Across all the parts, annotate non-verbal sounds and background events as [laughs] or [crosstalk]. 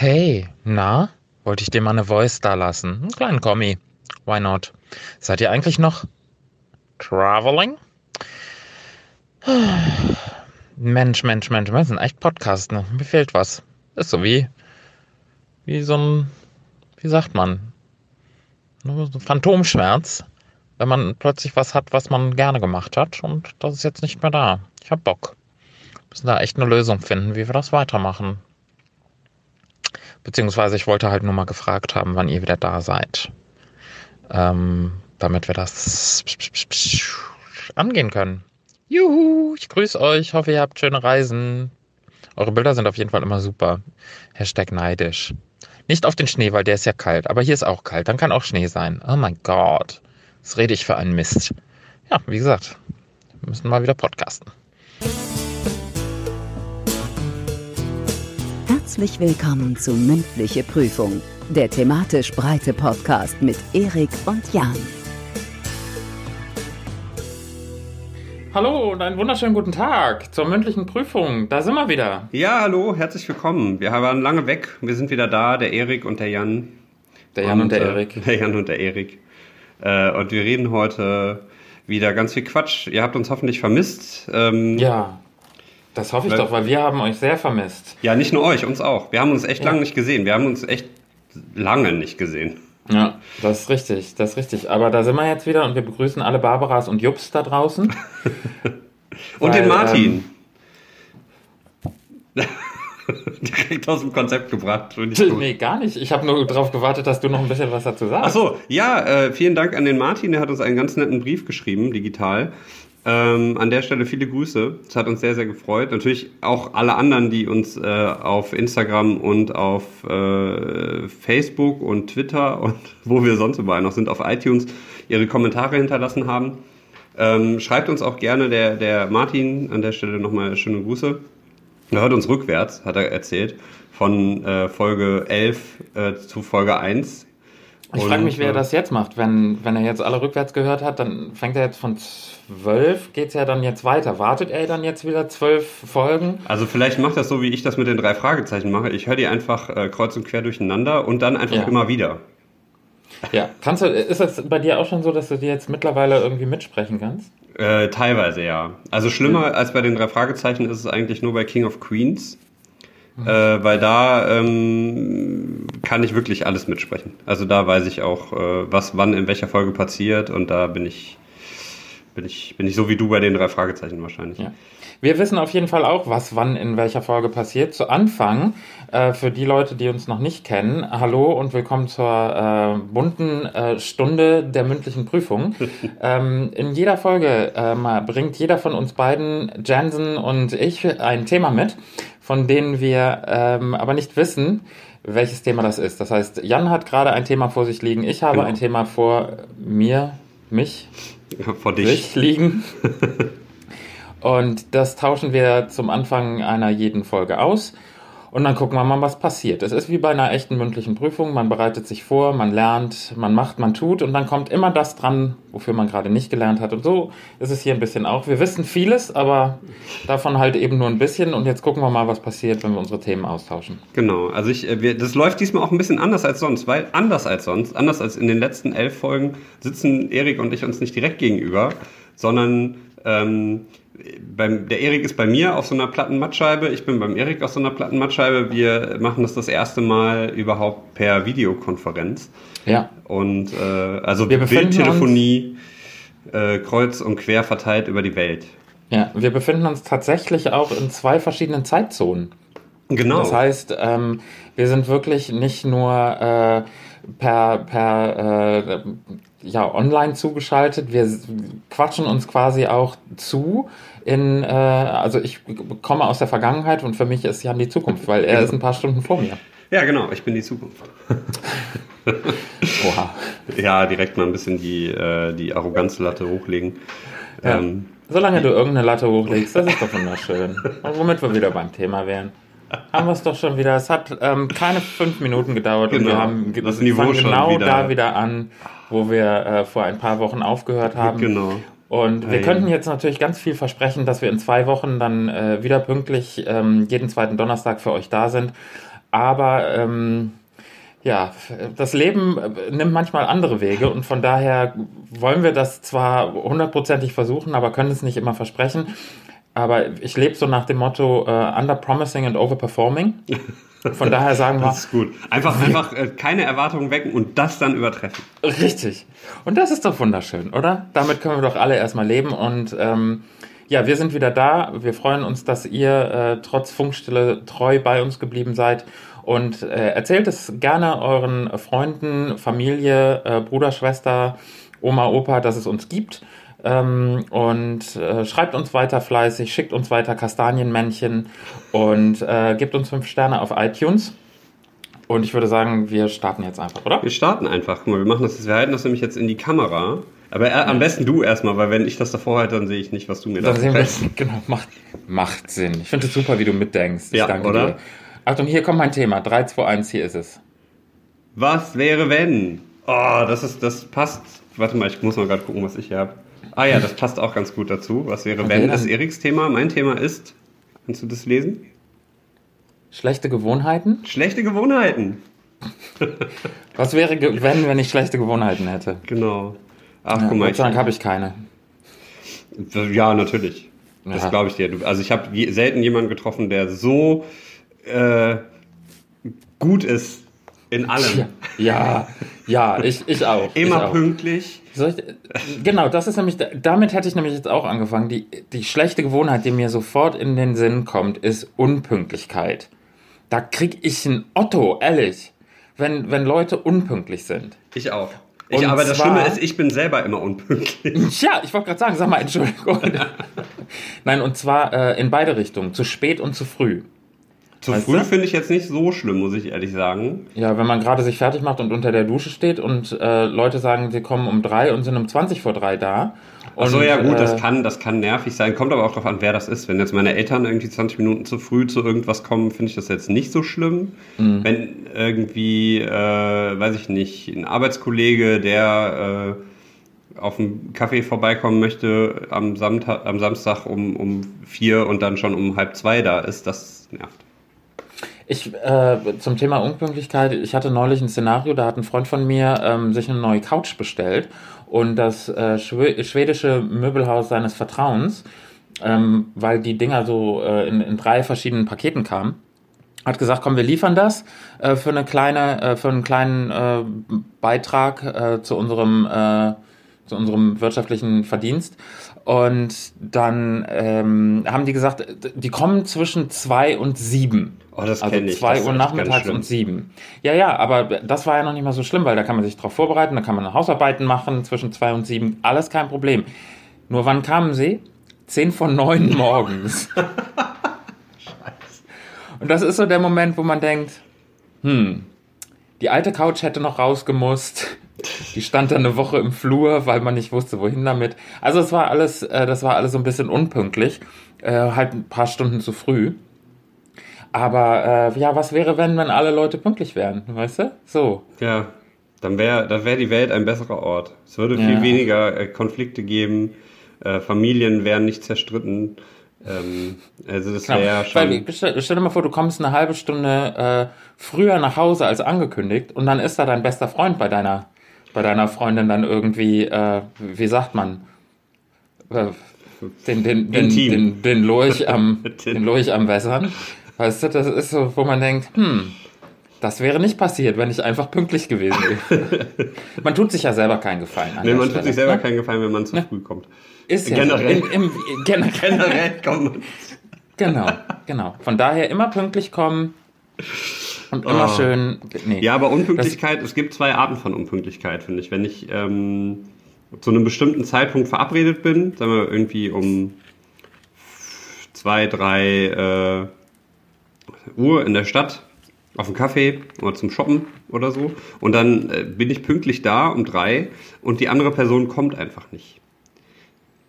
Hey, na? Wollte ich dir mal eine Voice da lassen? Einen kleinen Kommi. Why not? Seid ihr eigentlich noch traveling? Mensch, Mensch, Mensch, wir sind echt Podcast, ne? Mir fehlt was. Ist so wie, wie so ein, wie sagt man, so ein Phantomschmerz, wenn man plötzlich was hat, was man gerne gemacht hat und das ist jetzt nicht mehr da. Ich hab Bock. Wir müssen da echt eine Lösung finden, wie wir das weitermachen. Beziehungsweise ich wollte halt nur mal gefragt haben, wann ihr wieder da seid. Ähm, damit wir das angehen können. Juhu, ich grüße euch, hoffe ihr habt schöne Reisen. Eure Bilder sind auf jeden Fall immer super. Hashtag neidisch. Nicht auf den Schnee, weil der ist ja kalt, aber hier ist auch kalt, dann kann auch Schnee sein. Oh mein Gott, was rede ich für einen Mist. Ja, wie gesagt, wir müssen mal wieder podcasten. Herzlich willkommen zu Mündliche Prüfung, der thematisch breite Podcast mit Erik und Jan. Hallo und einen wunderschönen guten Tag zur mündlichen Prüfung. Da sind wir wieder. Ja, hallo, herzlich willkommen. Wir waren lange weg. Wir sind wieder da, der Erik und der Jan. Der Jan und, und der äh, Erik. [laughs] Der Jan und der Erik. Äh, und wir reden heute wieder ganz viel Quatsch. Ihr habt uns hoffentlich vermisst. Ähm, ja. Das hoffe ich weil, doch, weil wir haben euch sehr vermisst. Ja, nicht nur euch, uns auch. Wir haben uns echt ja. lange nicht gesehen. Wir haben uns echt lange nicht gesehen. Ja, das ist richtig, das ist richtig. Aber da sind wir jetzt wieder und wir begrüßen alle Barbaras und Jups da draußen. [laughs] und weil, den Martin. Ähm, [laughs] Direkt aus dem Konzept gebracht. Nee, gar nicht. Ich habe nur darauf gewartet, dass du noch ein bisschen was dazu sagst. Ach so, ja, äh, vielen Dank an den Martin. Der hat uns einen ganz netten Brief geschrieben, digital. Ähm, an der Stelle viele Grüße. Es hat uns sehr, sehr gefreut. Natürlich auch alle anderen, die uns äh, auf Instagram und auf äh, Facebook und Twitter [laughs] und wo wir sonst überall noch sind, auf iTunes, ihre Kommentare hinterlassen haben. Ähm, schreibt uns auch gerne der, der Martin an der Stelle nochmal schöne Grüße. Er hört uns rückwärts, hat er erzählt, von äh, Folge 11 äh, zu Folge 1 ich frage mich, wer äh, das jetzt macht. Wenn, wenn er jetzt alle rückwärts gehört hat, dann fängt er jetzt von zwölf, geht es ja dann jetzt weiter. Wartet er dann jetzt wieder zwölf Folgen? Also vielleicht macht das so, wie ich das mit den drei Fragezeichen mache. Ich höre die einfach äh, kreuz und quer durcheinander und dann einfach ja. immer wieder. Ja, kannst du, ist das bei dir auch schon so, dass du dir jetzt mittlerweile irgendwie mitsprechen kannst? Äh, teilweise ja. Also schlimmer als bei den drei Fragezeichen ist es eigentlich nur bei King of Queens. Äh, weil da ähm, kann ich wirklich alles mitsprechen. Also da weiß ich auch, äh, was wann in welcher Folge passiert und da bin ich, bin ich, bin ich so wie du bei den drei Fragezeichen wahrscheinlich. Ja. Wir wissen auf jeden Fall auch, was wann in welcher Folge passiert. Zu Anfang, äh, für die Leute, die uns noch nicht kennen, hallo und willkommen zur äh, bunten äh, Stunde der mündlichen Prüfung. [laughs] ähm, in jeder Folge ähm, bringt jeder von uns beiden, Jansen und ich, ein Thema mit, von denen wir ähm, aber nicht wissen, welches Thema das ist. Das heißt, Jan hat gerade ein Thema vor sich liegen, ich habe genau. ein Thema vor mir, mich, [laughs] vor dich liegen. [laughs] Und das tauschen wir zum Anfang einer jeden Folge aus. Und dann gucken wir mal, was passiert. Es ist wie bei einer echten mündlichen Prüfung. Man bereitet sich vor, man lernt, man macht, man tut und dann kommt immer das dran, wofür man gerade nicht gelernt hat. Und so ist es hier ein bisschen auch. Wir wissen vieles, aber davon halt eben nur ein bisschen. Und jetzt gucken wir mal, was passiert, wenn wir unsere Themen austauschen. Genau. Also ich, äh, wir, das läuft diesmal auch ein bisschen anders als sonst, weil anders als sonst, anders als in den letzten elf Folgen, sitzen Erik und ich uns nicht direkt gegenüber, sondern ähm, beim, der Erik ist bei mir auf so einer Plattenmattscheibe, ich bin beim Erik auf so einer Plattenmattscheibe. Wir machen das das erste Mal überhaupt per Videokonferenz. Ja. Und äh, also Bildtelefonie äh, kreuz und quer verteilt über die Welt. Ja, wir befinden uns tatsächlich auch in zwei verschiedenen Zeitzonen. Genau. Das heißt, ähm, wir sind wirklich nicht nur äh, per, per äh, ja, online zugeschaltet. Wir quatschen uns quasi auch zu. In, äh, also ich komme aus der Vergangenheit und für mich ist Jan die Zukunft, weil er genau. ist ein paar Stunden vor mir. Ja, genau, ich bin die Zukunft. Oha. Ja, direkt mal ein bisschen die, äh, die Arroganzlatte hochlegen. Ja. Ähm, Solange du irgendeine Latte hochlegst, das ist doch wunderschön. Und womit wir wieder beim Thema wären haben wir es doch schon wieder. Es hat ähm, keine fünf Minuten gedauert genau. und wir genau. haben das Niveau genau wieder. da wieder an, wo wir äh, vor ein paar Wochen aufgehört haben. Genau. Und wir könnten jetzt natürlich ganz viel versprechen, dass wir in zwei Wochen dann äh, wieder pünktlich ähm, jeden zweiten Donnerstag für euch da sind. Aber ähm, ja, das Leben äh, nimmt manchmal andere Wege und von daher wollen wir das zwar hundertprozentig versuchen, aber können es nicht immer versprechen. Aber ich lebe so nach dem Motto uh, under promising and overperforming. [laughs] Von daher sagen wir. Das ist gut. Einfach, einfach äh, keine Erwartungen wecken und das dann übertreffen. Richtig. Und das ist doch wunderschön, oder? Damit können wir doch alle erstmal leben. Und ähm, ja, wir sind wieder da. Wir freuen uns, dass ihr äh, trotz Funkstille treu bei uns geblieben seid. Und äh, erzählt es gerne euren Freunden, Familie, äh, Bruder, Schwester, Oma, Opa, dass es uns gibt. Ähm, und äh, schreibt uns weiter fleißig, schickt uns weiter Kastanienmännchen und äh, gebt uns fünf Sterne auf iTunes. Und ich würde sagen, wir starten jetzt einfach, oder? Wir starten einfach. Guck mal, wir machen das, wir halten das nämlich jetzt in die Kamera. Aber äh, am besten du erstmal, weil wenn ich das davor halte, dann sehe ich nicht, was du mir da sagst. [laughs] Genau, macht, macht Sinn. Ich finde es super, wie du mitdenkst. Ich ja, oder? Dir. Achtung, hier kommt mein Thema. 3, 2, 1, hier ist es. Was wäre, wenn? Oh, das ist, das passt. Warte mal, ich muss mal gerade gucken, was ich hier habe. Ah ja, das passt auch ganz gut dazu. Was wäre, okay, wenn? Das ist Eriks Thema. Mein Thema ist, kannst du das lesen? Schlechte Gewohnheiten? Schlechte Gewohnheiten. [laughs] Was wäre, wenn, wenn ich schlechte Gewohnheiten hätte? Genau. Ach, ja, guck mal. Gott sei Dank habe ich keine. Ja, natürlich. Ja. Das glaube ich dir. Also ich habe selten jemanden getroffen, der so äh, gut ist in allem. Ja, ja, ich, ich auch. [laughs] Immer ich auch. pünktlich. Ich, genau, das ist nämlich, damit hätte ich nämlich jetzt auch angefangen. Die, die schlechte Gewohnheit, die mir sofort in den Sinn kommt, ist Unpünktlichkeit. Da krieg ich ein Otto, ehrlich, wenn, wenn Leute unpünktlich sind. Ich auch. Ich, aber das Schlimme ist, ich bin selber immer unpünktlich. [laughs] Ja, ich wollte gerade sagen, sag mal Entschuldigung. [laughs] Nein, und zwar äh, in beide Richtungen, zu spät und zu früh. Zu weißt früh finde ich jetzt nicht so schlimm, muss ich ehrlich sagen. Ja, wenn man gerade sich fertig macht und unter der Dusche steht und äh, Leute sagen, sie kommen um drei und sind um 20 vor drei da. Achso, ja gut, äh, das, kann, das kann nervig sein. Kommt aber auch darauf an, wer das ist. Wenn jetzt meine Eltern irgendwie 20 Minuten zu früh zu irgendwas kommen, finde ich das jetzt nicht so schlimm. Mhm. Wenn irgendwie, äh, weiß ich nicht, ein Arbeitskollege, der äh, auf einen Kaffee vorbeikommen möchte am, Samtag, am Samstag um, um vier und dann schon um halb zwei da ist, das nervt. Ich, äh, zum Thema Unpünktlichkeit, ich hatte neulich ein Szenario, da hat ein Freund von mir ähm, sich eine neue Couch bestellt und das äh, schwedische Möbelhaus seines Vertrauens, ähm, weil die Dinger so äh, in, in drei verschiedenen Paketen kamen, hat gesagt, komm, wir liefern das äh, für eine kleine, äh, für einen kleinen äh, Beitrag äh, zu unserem äh, zu unserem wirtschaftlichen Verdienst. Und dann ähm, haben die gesagt, die kommen zwischen zwei und sieben. Oh, das also ich. zwei Uhr nachmittags und sieben. Ja, ja, aber das war ja noch nicht mal so schlimm, weil da kann man sich drauf vorbereiten, da kann man Hausarbeiten machen zwischen zwei und sieben, alles kein Problem. Nur wann kamen sie? Zehn von neun [laughs] morgens. Scheiße. Und das ist so der Moment, wo man denkt, hm, die alte Couch hätte noch rausgemusst. Die stand dann eine Woche im Flur, weil man nicht wusste, wohin damit. Also es war alles, äh, das war alles so ein bisschen unpünktlich, äh, halt ein paar Stunden zu früh. Aber äh, ja, was wäre, wenn, wenn alle Leute pünktlich wären, weißt du? So. Ja, dann wäre dann wär die Welt ein besserer Ort. Es würde viel ja. weniger äh, Konflikte geben, äh, Familien wären nicht zerstritten. Ähm, also das wäre ja schon. Weil, stell, stell, dir mal vor, du kommst eine halbe Stunde äh, früher nach Hause als angekündigt und dann ist da dein bester Freund bei deiner bei deiner Freundin dann irgendwie, äh, wie sagt man, äh, den, den, den, den, den, Lurch am, [laughs] den Lurch am Wässern. Weißt du, das ist so, wo man denkt, hm, das wäre nicht passiert, wenn ich einfach pünktlich gewesen wäre. [laughs] man tut sich ja selber keinen Gefallen. nee, man Stelle, tut sich selber ne? keinen Gefallen, wenn man zu ne? früh kommt. Ist ja generell. So. Im, im, generell, [laughs] generell kommen. Genau, genau. Von daher immer pünktlich kommen. Und immer oh. schön. Nee. Ja, aber Unpünktlichkeit, das, es gibt zwei Arten von Unpünktlichkeit, finde ich. Wenn ich ähm, zu einem bestimmten Zeitpunkt verabredet bin, sagen wir irgendwie um zwei, drei äh, Uhr in der Stadt auf dem Kaffee oder zum Shoppen oder so. Und dann äh, bin ich pünktlich da um drei und die andere Person kommt einfach nicht.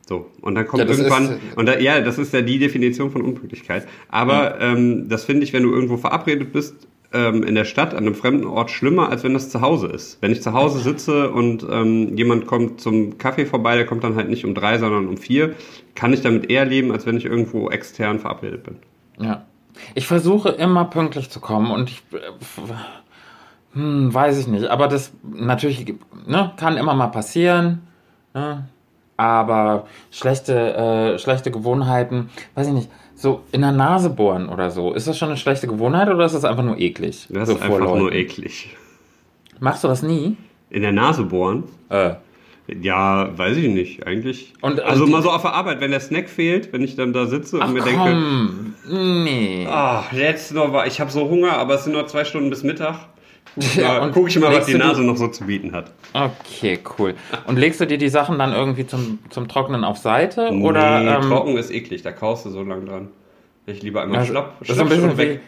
So, und dann kommt ja, irgendwann, und da, ja, das ist ja die Definition von Unpünktlichkeit. Aber ja. ähm, das finde ich, wenn du irgendwo verabredet bist ähm, in der Stadt an einem fremden Ort schlimmer, als wenn das zu Hause ist. Wenn ich zu Hause sitze und ähm, jemand kommt zum Kaffee vorbei, der kommt dann halt nicht um drei, sondern um vier, kann ich damit eher leben, als wenn ich irgendwo extern verabredet bin. Ja. Ich versuche immer pünktlich zu kommen und ich. äh, Hm, weiß ich nicht. Aber das natürlich ne, kann immer mal passieren. Ne? Aber schlechte, äh, schlechte Gewohnheiten, weiß ich nicht. So in der Nase bohren oder so. Ist das schon eine schlechte Gewohnheit oder ist das einfach nur eklig? Das so ist einfach Leuten? nur eklig. Machst du das nie? In der Nase bohren? Äh. Ja, weiß ich nicht, eigentlich. Und- also und- mal so auf der Arbeit, wenn der Snack fehlt, wenn ich dann da sitze und Ach mir denke, komm. Nee. ah, jetzt noch, ich habe so Hunger, aber es sind noch zwei Stunden bis Mittag. Ja, und guck ich mal, was die du die- Nase noch so zu bieten hat. Okay, cool. Und legst du dir die Sachen dann irgendwie zum, zum Trocknen auf Seite? Oder, nee, ähm, trocken ist eklig, da kaust du so lang dran. Ich lieber einmal Also, schlapp, ein schlapp schon bisschen weg.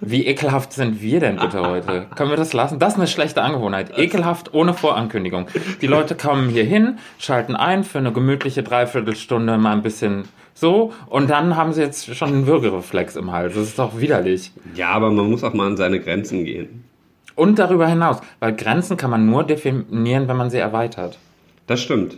wie, wie ekelhaft sind wir denn bitte heute? [laughs] Können wir das lassen? Das ist eine schlechte Angewohnheit. Ekelhaft ohne Vorankündigung. Die [laughs] Leute kommen hier hin, schalten ein für eine gemütliche Dreiviertelstunde mal ein bisschen so und dann haben sie jetzt schon einen Würgereflex im Hals. Das ist doch widerlich. Ja, aber man muss auch mal an seine Grenzen gehen. Und darüber hinaus, weil Grenzen kann man nur definieren, wenn man sie erweitert. Das stimmt.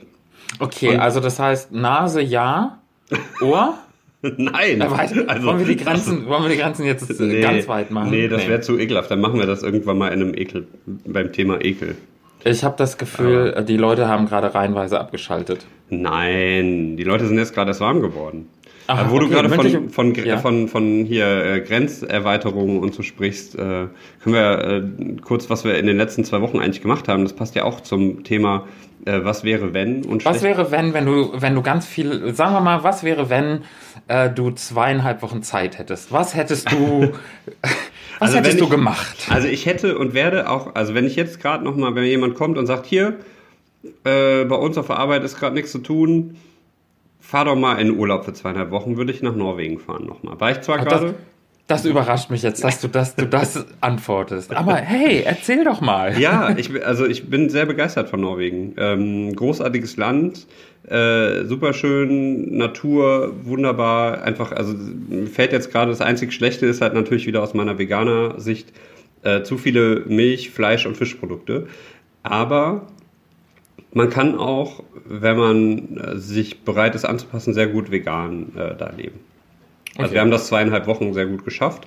Okay, Und- also das heißt Nase ja, [laughs] Ohr? Nein. Weiß, wollen, wir die Grenzen, wollen wir die Grenzen jetzt äh, ganz weit machen? Nee, das wäre zu ekelhaft. Dann machen wir das irgendwann mal in einem Ekel, beim Thema Ekel. Ich habe das Gefühl, die Leute haben gerade reihenweise abgeschaltet. Nein, die Leute sind jetzt gerade erst warm geworden. Ach, Aber wo du okay, gerade von, von, ja. von, von hier äh, Grenzerweiterungen und so sprichst, äh, können wir äh, kurz, was wir in den letzten zwei Wochen eigentlich gemacht haben, das passt ja auch zum Thema, äh, was wäre wenn und Was wäre, wenn, wenn du, wenn du ganz viel, sagen wir mal, was wäre, wenn äh, du zweieinhalb Wochen Zeit hättest? Was hättest du, [laughs] was Also hättest du ich- gemacht? Also ich hätte und werde auch, also wenn ich jetzt gerade nochmal, wenn jemand kommt und sagt, hier, äh, bei uns auf der Arbeit ist gerade nichts zu tun, fahr doch mal in Urlaub für zweieinhalb Wochen, würde ich nach Norwegen fahren nochmal. War ich zwar Das, gerade... das überrascht mich jetzt, dass du das, du das [laughs] antwortest. Aber hey, erzähl doch mal. Ja, [laughs] ich, also ich bin sehr begeistert von Norwegen. Ähm, großartiges Land, äh, super schön, Natur, wunderbar. Einfach, also mir fällt jetzt gerade das einzig Schlechte ist halt natürlich wieder aus meiner Veganer-Sicht äh, zu viele Milch, Fleisch und Fischprodukte. Aber man kann auch, wenn man äh, sich bereit ist anzupassen, sehr gut vegan äh, da leben. Also Okay. wir haben das zweieinhalb Wochen sehr gut geschafft.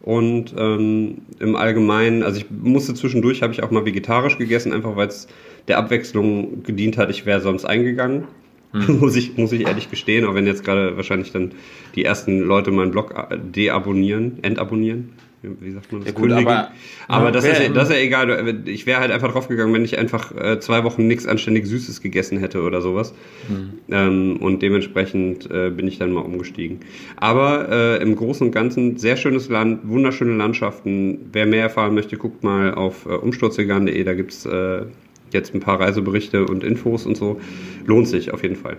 Und ähm, im Allgemeinen, also ich musste zwischendurch, habe ich auch mal vegetarisch gegessen, einfach weil es der Abwechslung gedient hat. Ich wäre sonst eingegangen, Hm. [laughs] muss, ich, muss ich ehrlich gestehen. Auch wenn jetzt gerade wahrscheinlich dann die ersten Leute meinen Blog äh, deabonnieren, entabonnieren. Wie sagt man das? Ja gut, aber- aber Ja, das, wer ist, das ist ja egal. Ich wäre halt einfach draufgegangen, wenn ich einfach äh, zwei Wochen nichts anständig Süßes gegessen hätte oder sowas. Ähm, und dementsprechend äh, bin ich dann mal umgestiegen. Aber äh, im Großen und Ganzen sehr schönes Land, wunderschöne Landschaften. Wer mehr erfahren möchte, guckt mal auf äh, umsturzvegan.de. Da gibt's äh, jetzt ein paar Reiseberichte und Infos und so. Lohnt sich auf jeden Fall.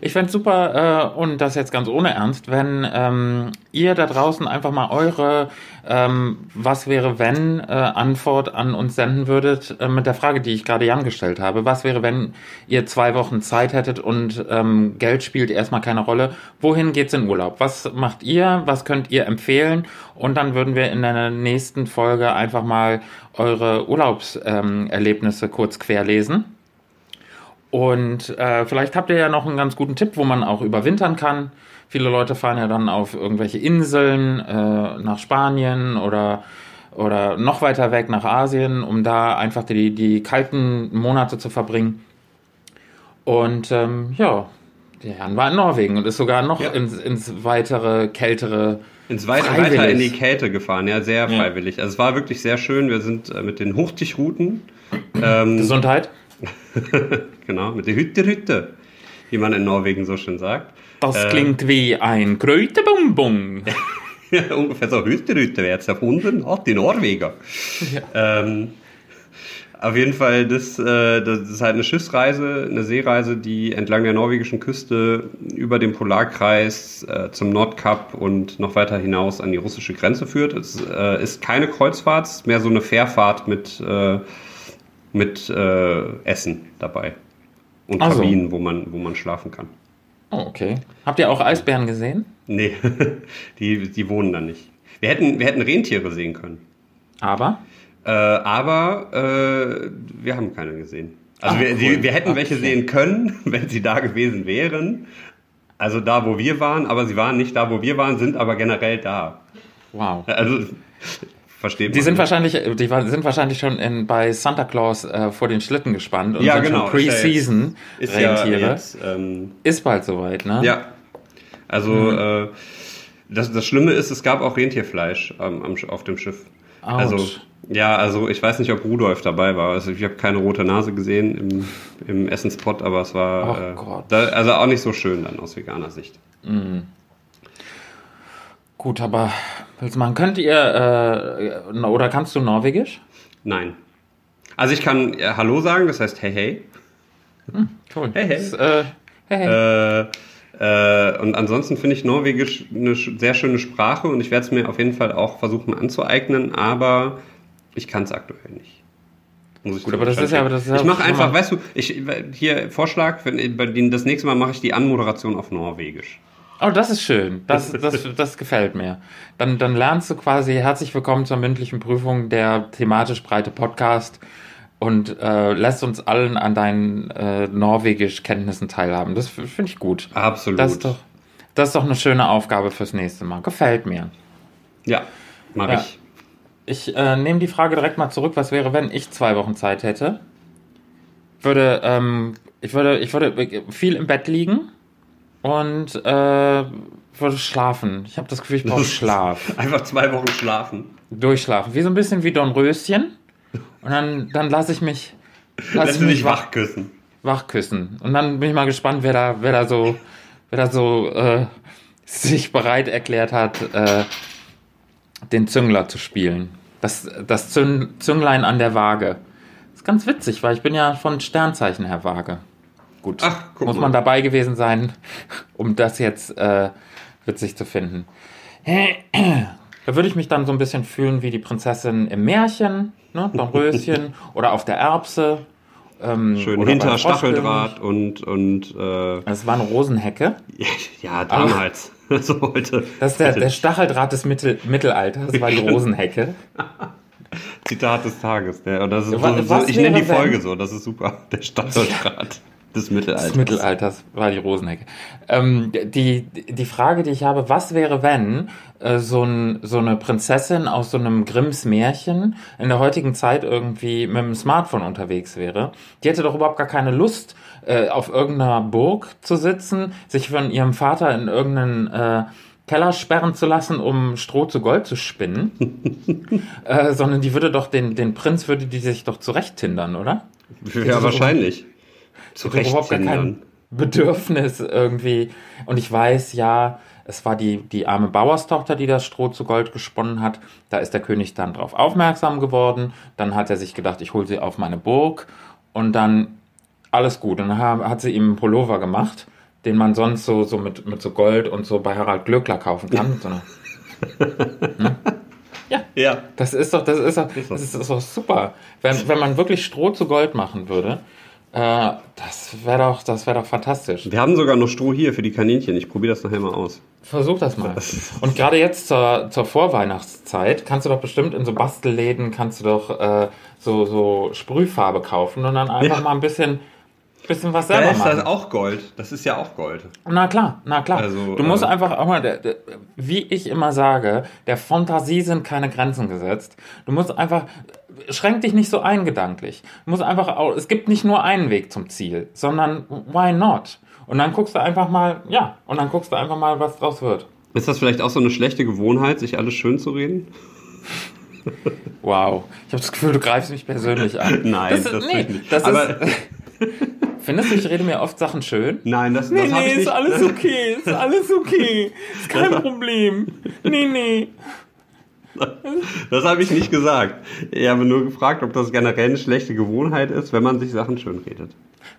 Ich fände super, äh, und das jetzt ganz ohne Ernst, wenn ähm, ihr da draußen einfach mal eure ähm, Was wäre wenn äh, Antwort an uns senden würdet äh, mit der Frage, die ich gerade Jan gestellt habe. Was wäre, wenn ihr zwei Wochen Zeit hättet und ähm, Geld spielt erstmal keine Rolle? Wohin geht's in Urlaub? Was macht ihr? Was könnt ihr empfehlen? Und dann würden wir in der nächsten Folge einfach mal eure Urlaubserlebnisse ähm, kurz querlesen. Und äh, vielleicht habt ihr ja noch einen ganz guten Tipp, wo man auch überwintern kann. Viele Leute fahren ja dann auf irgendwelche Inseln äh, nach Spanien oder, oder noch weiter weg nach Asien, um da einfach die, die kalten Monate zu verbringen. Und ähm, ja, der Jan war in Norwegen und ist sogar noch Ja. ins, ins weitere, kältere. Ins weiter, Freiwillig. weiter in die Kälte gefahren, ja, sehr Ja. freiwillig. Also es war wirklich sehr schön. Wir sind äh, mit den Hurtigrouten, ähm, Gesundheit. [laughs] genau, mit der Hütte Hütte, wie man in Norwegen so schön sagt. Das Äh, klingt wie ein Kräuterbonbon. [laughs] Ja, ungefähr so Hütte Hütte, wer jetzt erfunden hat, die Norweger. Ähm, auf jeden Fall, das, äh, das ist halt eine Schiffsreise, eine Seereise, die entlang der norwegischen Küste über den Polarkreis äh, zum Nordkap und noch weiter hinaus an die russische Grenze führt. Es äh, ist keine Kreuzfahrt, es ist mehr so eine Fährfahrt mit, mit Essen dabei. Und Ach so. Kabinen, wo man, wo man schlafen kann. Oh, okay. Habt ihr auch Eisbären gesehen? Nee, [laughs] die, die wohnen da nicht. Wir hätten, wir hätten Rentiere sehen können. Aber? Äh, aber äh, wir haben keine gesehen. Also Ah, wir, cool. die, wir hätten welche Okay. sehen können, [laughs] wenn sie da gewesen wären. Also da, wo wir waren, aber sie waren nicht da, wo wir waren, sind aber generell da. Wow. Also, versteht Die sind ne? wahrscheinlich, die war- sind wahrscheinlich schon in, bei Santa Claus äh, vor den Schlitten gespannt und Ja, sind genau, schon ja Pre-Season Ist ja Rentiere. jetzt, ähm, Ist bald soweit, ne? ja. Also, Mhm. äh, das, das Schlimme ist, es gab auch Rentierfleisch ähm, am, auf dem Schiff. Autsch. Also, ja, also ich weiß nicht, ob Rudolf dabei war. Also ich habe keine rote Nase gesehen im, im Essenspot, aber es war Oh äh, da, also auch nicht so schön dann aus veganer Sicht. Gut, aber willst machen? Könnt ihr äh, oder kannst du Norwegisch? Nein. Also ich kann äh, Hallo sagen, das heißt hey hey. Cool. Hey, hey. Das, äh, hey, hey. Äh, äh, und ansonsten finde ich Norwegisch eine sehr schöne Sprache und ich werde es mir auf jeden Fall auch versuchen anzueignen, aber ich kann es aktuell nicht. Muss ich Gut, aber das ist ja- aber das ist ich mache einfach, weißt du, ich hier Vorschlag, wenn, das nächste Mal mache ich die Anmoderation auf Norwegisch. Oh, das ist schön. Das, das, [laughs] das gefällt mir. Dann, dann lernst du quasi herzlich willkommen zur mündlichen Prüfung der thematisch breite Podcast und äh, lässt uns allen an deinen äh, Norwegisch-Kenntnissen teilhaben. Das finde ich gut. Absolut. Das ist, doch, das ist doch eine schöne Aufgabe fürs nächste Mal. Gefällt mir. Ja, mache Ja. ich. Ich äh, nehme die Frage direkt mal zurück. Was wäre, wenn ich zwei Wochen Zeit hätte? Würde, ähm, ich würde, ich würde viel im Bett liegen und äh, würde schlafen. Ich habe das Gefühl, ich brauche [laughs] Schlaf. Einfach zwei Wochen schlafen. Durchschlafen. Wie so ein bisschen wie Don Röschen. Und dann, dann lasse ich mich, lass Lass ich mich wach, küssen. wach küssen. Und dann bin ich mal gespannt, wer da, wer da so, wer da so äh, sich bereit erklärt hat, äh, den Züngler zu spielen. Das, das Züng, Zünglein an der Waage. ist ganz witzig, weil ich bin ja von Sternzeichen her Waage. Gut, Ach, muss mal. man dabei gewesen sein, um das jetzt äh, witzig zu finden. Da würde ich mich dann so ein bisschen fühlen wie die Prinzessin im Märchen, ne? Dornröschen [laughs] oder auf der Erbse. Ähm, Schön hinter. Stacheldraht und, und äh, Das war eine Rosenhecke. [laughs] ja, damals. Also [laughs] heute. Das ist der, der Stacheldraht des Mittel, Mittelalters, das war die Rosenhecke. Zitat des Tages. Und das ist so, Was- so, was ich nenne die Folge wenn- so, das ist super. Der Stacheldraht des Mittelalters. Des Mittelalters war die Rosenhecke. Ähm, die, die Frage, die ich habe, was wäre, wenn äh, so, ein, so eine Prinzessin aus so einem Grimms Märchen in der heutigen Zeit irgendwie mit dem Smartphone unterwegs wäre? Die hätte doch überhaupt gar keine Lust, äh, auf irgendeiner Burg zu sitzen, sich von ihrem Vater in irgendeinen äh, Keller sperren zu lassen, um Stroh zu Gold zu spinnen, [laughs] äh, sondern die würde doch den, den Prinz würde die sich doch zurechttindern, oder? Ja, wahrscheinlich. Zu Ich habe überhaupt gar kein Bedürfnis irgendwie. Und ich weiß, ja, es war die, die arme Bauerstochter, die das Stroh zu Gold gesponnen hat. Da ist der König dann drauf aufmerksam geworden. Dann hat er sich gedacht, ich hole sie auf meine Burg. Und dann alles gut. Und dann ha- hat sie ihm einen Pullover gemacht, den man sonst so, so mit, mit so Gold und so bei Harald Glöckler kaufen kann. Mit so einer [laughs] Ja. das ist doch, das ist doch, das ist doch super. Wenn, wenn man wirklich Stroh zu Gold machen würde, äh, das wäre doch, das wäre doch fantastisch. Wir haben sogar noch Stroh hier für die Kaninchen. Ich probiere das nachher mal aus. Versuch das mal. Und gerade jetzt zur, zur Vorweihnachtszeit kannst du doch bestimmt in so Bastelläden kannst du doch äh, so, so Sprühfarbe kaufen und dann einfach Ja. mal ein bisschen, bisschen was selber ist machen. das auch Gold. Das ist ja auch Gold. Na klar, na klar. Also, du musst äh, einfach auch mal, der, der, wie ich immer sage, der Fantasie sind keine Grenzen gesetzt. Du musst einfach, schränk dich nicht so ein gedanklich. Du musst einfach, auch, es gibt nicht nur einen Weg zum Ziel, sondern why not? Und dann guckst du einfach mal, ja, und dann guckst du einfach mal, was draus wird. Ist das vielleicht auch so eine schlechte Gewohnheit, sich alles schön zu reden? [laughs] Wow. Ich habe das Gefühl, du greifst mich persönlich an. [laughs] Nein, das, das nee, ich nicht. das Aber- ist. [laughs] Findest du, ich rede mir oft Sachen schön? Nein, das, Nee, das nee, ich nicht. ist alles okay, ist alles okay. Ist kein Problem. Nee, nee. [laughs] Das habe ich nicht gesagt. Ich habe nur gefragt, ob das generell eine schlechte Gewohnheit ist, wenn man sich Sachen schön redet.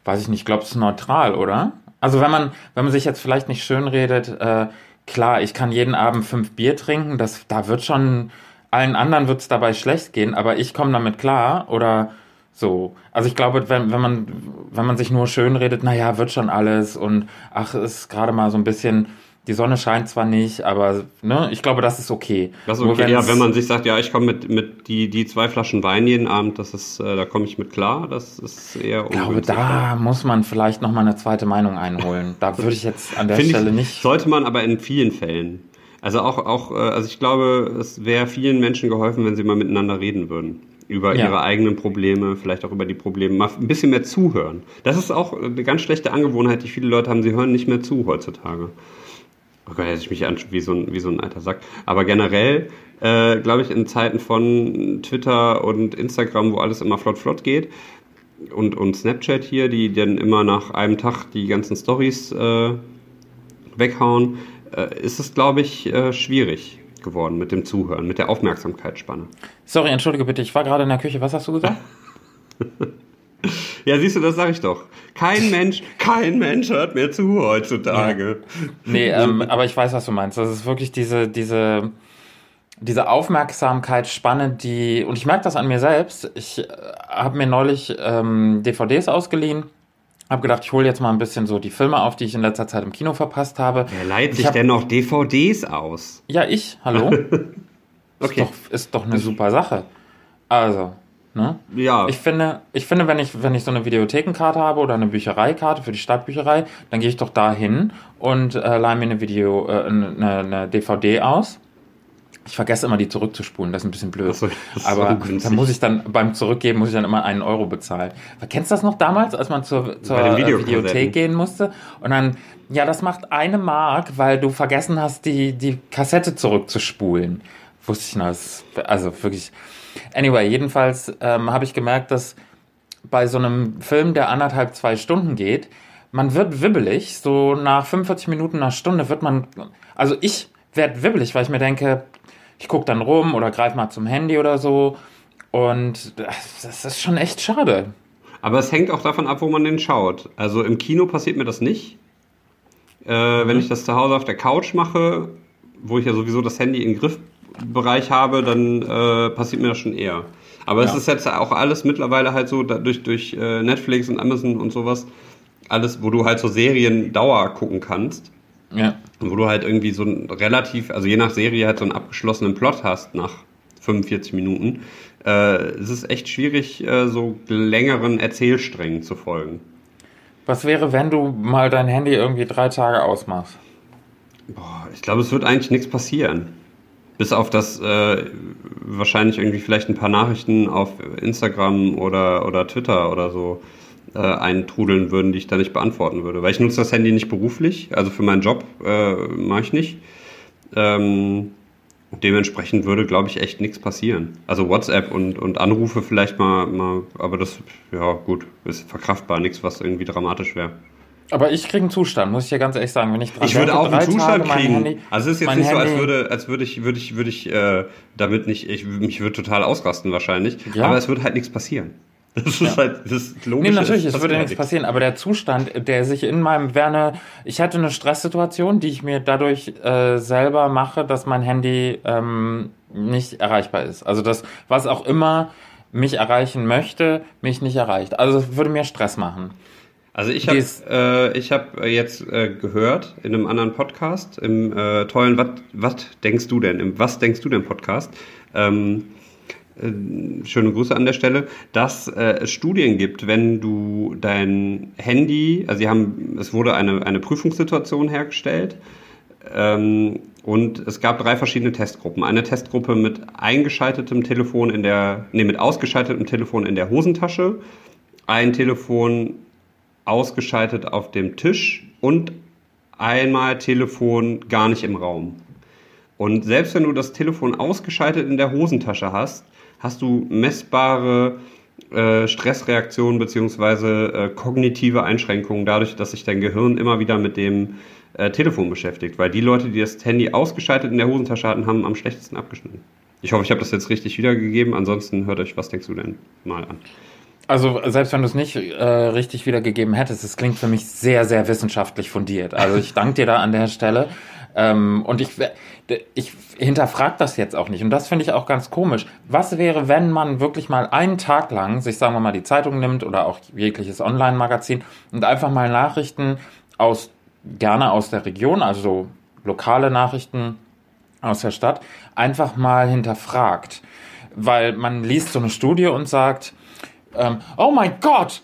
Weiß ich nicht, ich glaube, es ist neutral, oder? Also wenn man, wenn man sich jetzt vielleicht nicht schön redet, äh, klar, ich kann jeden Abend fünf Bier trinken, das, da wird schon, allen anderen wird es dabei schlecht gehen, aber ich komme damit klar oder so. Also ich glaube, wenn, wenn man, wenn man sich nur schön redet, naja, wird schon alles und ach, ist gerade mal so ein bisschen, die Sonne scheint zwar nicht, aber ne, ich glaube, das ist okay. Das ist okay, ja, wenn man sich sagt, ja, ich komme mit, mit die, die zwei Flaschen Wein jeden Abend, das ist, äh, da komme ich mit klar, das ist eher Ich glaube, da muss man vielleicht noch mal eine zweite Meinung einholen. Da [laughs] würde ich jetzt an der Finde Stelle ich, nicht. sollte man aber in vielen Fällen. Also auch, auch, äh, also ich glaube, es wäre vielen Menschen geholfen, wenn sie mal miteinander reden würden. Über ja. ihre eigenen Probleme, vielleicht auch über die Probleme, mal ein bisschen mehr zuhören. Das ist auch eine ganz schlechte Angewohnheit, die viele Leute haben. Sie hören nicht mehr zu heutzutage. Oh Gott, jetzt ich mich an wie so ein, wie so ein alter Sack. Aber generell, äh, glaube ich, in Zeiten von Twitter und Instagram, wo alles immer flott flott geht, und, und Snapchat hier, die dann immer nach einem Tag die ganzen Stories äh, weghauen, äh, ist es, glaube ich, äh, schwierig geworden mit dem Zuhören, mit der Aufmerksamkeitsspanne. Sorry, entschuldige bitte, ich war gerade in der Küche. Was hast du gesagt? [laughs] [laughs] ja, siehst du, das sage ich doch. Kein Mensch, kein Mensch hört mir zu heutzutage. Nee, ähm, aber ich weiß, was du meinst. Das ist wirklich diese, diese, diese Aufmerksamkeitsspanne, die, und ich merke das an mir selbst. Ich äh, habe mir neulich ähm, DVDs ausgeliehen habe gedacht, ich hole jetzt mal ein bisschen so die Filme auf, die ich in letzter Zeit im Kino verpasst habe. Wer leiht sich hab, denn noch DVDs aus? Ja, ich. Hallo? [laughs] okay. Ist doch, ist doch eine super Sache. Also, ne? Ja. Ich finde, ich finde, wenn ich, wenn ich so eine Videothekenkarte habe oder eine Büchereikarte für die Stadtbücherei, dann gehe ich doch da hin und äh, leihe mir eine Video, äh, eine, eine DVD aus ich vergesse immer, die zurückzuspulen, das ist ein bisschen blöd. So, Aber dann muss ich dann beim Zurückgeben muss ich dann immer einen Euro bezahlen. Kennst du das noch damals, als man zur, zur äh, Videothek gehen musste? Und dann, ja, das macht eine Mark, weil du vergessen hast, die, die Kassette zurückzuspulen. Wusste ich noch, das, also wirklich. Anyway, jedenfalls ähm, habe ich gemerkt, dass bei so einem Film, der anderthalb, zwei Stunden geht, man wird wibbelig. So nach 45 Minuten, einer Stunde wird man, also ich werde wibbelig, weil ich mir denke, ich gucke dann rum oder greife mal zum Handy oder so. Und das ist schon echt schade. Aber es hängt auch davon ab, wo man den schaut. Also im Kino passiert mir das nicht. Äh, mhm. Wenn ich das zu Hause auf der Couch mache, wo ich ja sowieso das Handy im Griffbereich habe, dann äh, passiert mir das schon eher. Aber ja. es ist jetzt auch alles mittlerweile halt so durch, durch äh, Netflix und Amazon und sowas, alles, wo du halt so Serien Dauer gucken kannst. Ja. Wo du halt irgendwie so ein relativ, also je nach Serie halt so einen abgeschlossenen Plot hast nach 45 Minuten. Äh, es ist echt schwierig, äh, so längeren Erzählsträngen zu folgen. Was wäre, wenn du mal dein Handy irgendwie drei Tage ausmachst? Boah, ich glaube, es wird eigentlich nichts passieren. Bis auf das äh, wahrscheinlich irgendwie vielleicht ein paar Nachrichten auf Instagram oder, oder Twitter oder so äh, eintrudeln würden, die ich da nicht beantworten würde. Weil ich nutze das Handy nicht beruflich, also für meinen Job äh, mache ich nicht. Ähm, dementsprechend würde, glaube ich, echt nichts passieren. Also WhatsApp und, und Anrufe vielleicht mal, mal, aber das, ja gut, ist verkraftbar, nichts, was irgendwie dramatisch wäre. Aber ich kriege einen Zustand, muss ich ja ganz ehrlich sagen. Wenn ich ich würde auch einen Zustand Tage kriegen. Handy, also es ist jetzt nicht Handy, so, als würde, als würde ich, würde ich, würde ich äh, damit nicht, ich mich würde total ausrasten wahrscheinlich. Ja. Aber es würde halt nichts passieren. [laughs] Das ist ja. halt das Logische. Nee, natürlich, es würde nichts passieren, aber der Zustand, der sich in meinem Werne, ich hatte eine Stresssituation, die ich mir dadurch äh, selber mache, dass mein Handy ähm, nicht erreichbar ist. Also das, was auch immer mich erreichen möchte, mich nicht erreicht. Also es würde mir Stress machen. Also ich habe äh, ich hab jetzt äh, gehört in einem anderen Podcast, im äh, tollen Was denkst du denn, im Was denkst du denn Podcast, ähm, äh, schöne Grüße an der Stelle, dass äh, es Studien gibt, wenn du dein Handy, also sie haben, es wurde eine, eine Prüfungssituation hergestellt ähm, und es gab drei verschiedene Testgruppen. Eine Testgruppe mit eingeschaltetem Telefon in der, nee, mit ausgeschaltetem Telefon in der Hosentasche, ein Telefon ausgeschaltet auf dem Tisch und einmal Telefon gar nicht im Raum. Und selbst wenn du das Telefon ausgeschaltet in der Hosentasche hast, hast du messbare äh, Stressreaktionen beziehungsweise äh, kognitive Einschränkungen dadurch, dass sich dein Gehirn immer wieder mit dem äh, Telefon beschäftigt. Weil die Leute, die das Handy ausgeschaltet in der Hosentasche hatten, haben am schlechtesten abgeschnitten. Ich hoffe, ich habe das jetzt richtig wiedergegeben. Ansonsten hört euch, was denkst du denn mal an? Also selbst wenn du es nicht äh, richtig wiedergegeben hättest, es klingt für mich sehr, sehr wissenschaftlich fundiert. Also ich danke dir da an der Stelle. Ähm, und ich, ich hinterfrage das jetzt auch nicht. Und das finde ich auch ganz komisch. Was wäre, wenn man wirklich mal einen Tag lang sich, sagen wir mal, die Zeitung nimmt oder auch jegliches Online-Magazin und einfach mal Nachrichten aus, gerne aus der Region, also lokale Nachrichten aus der Stadt, einfach mal hinterfragt. Weil man liest so eine Studie und sagt, ähm, oh mein Gott!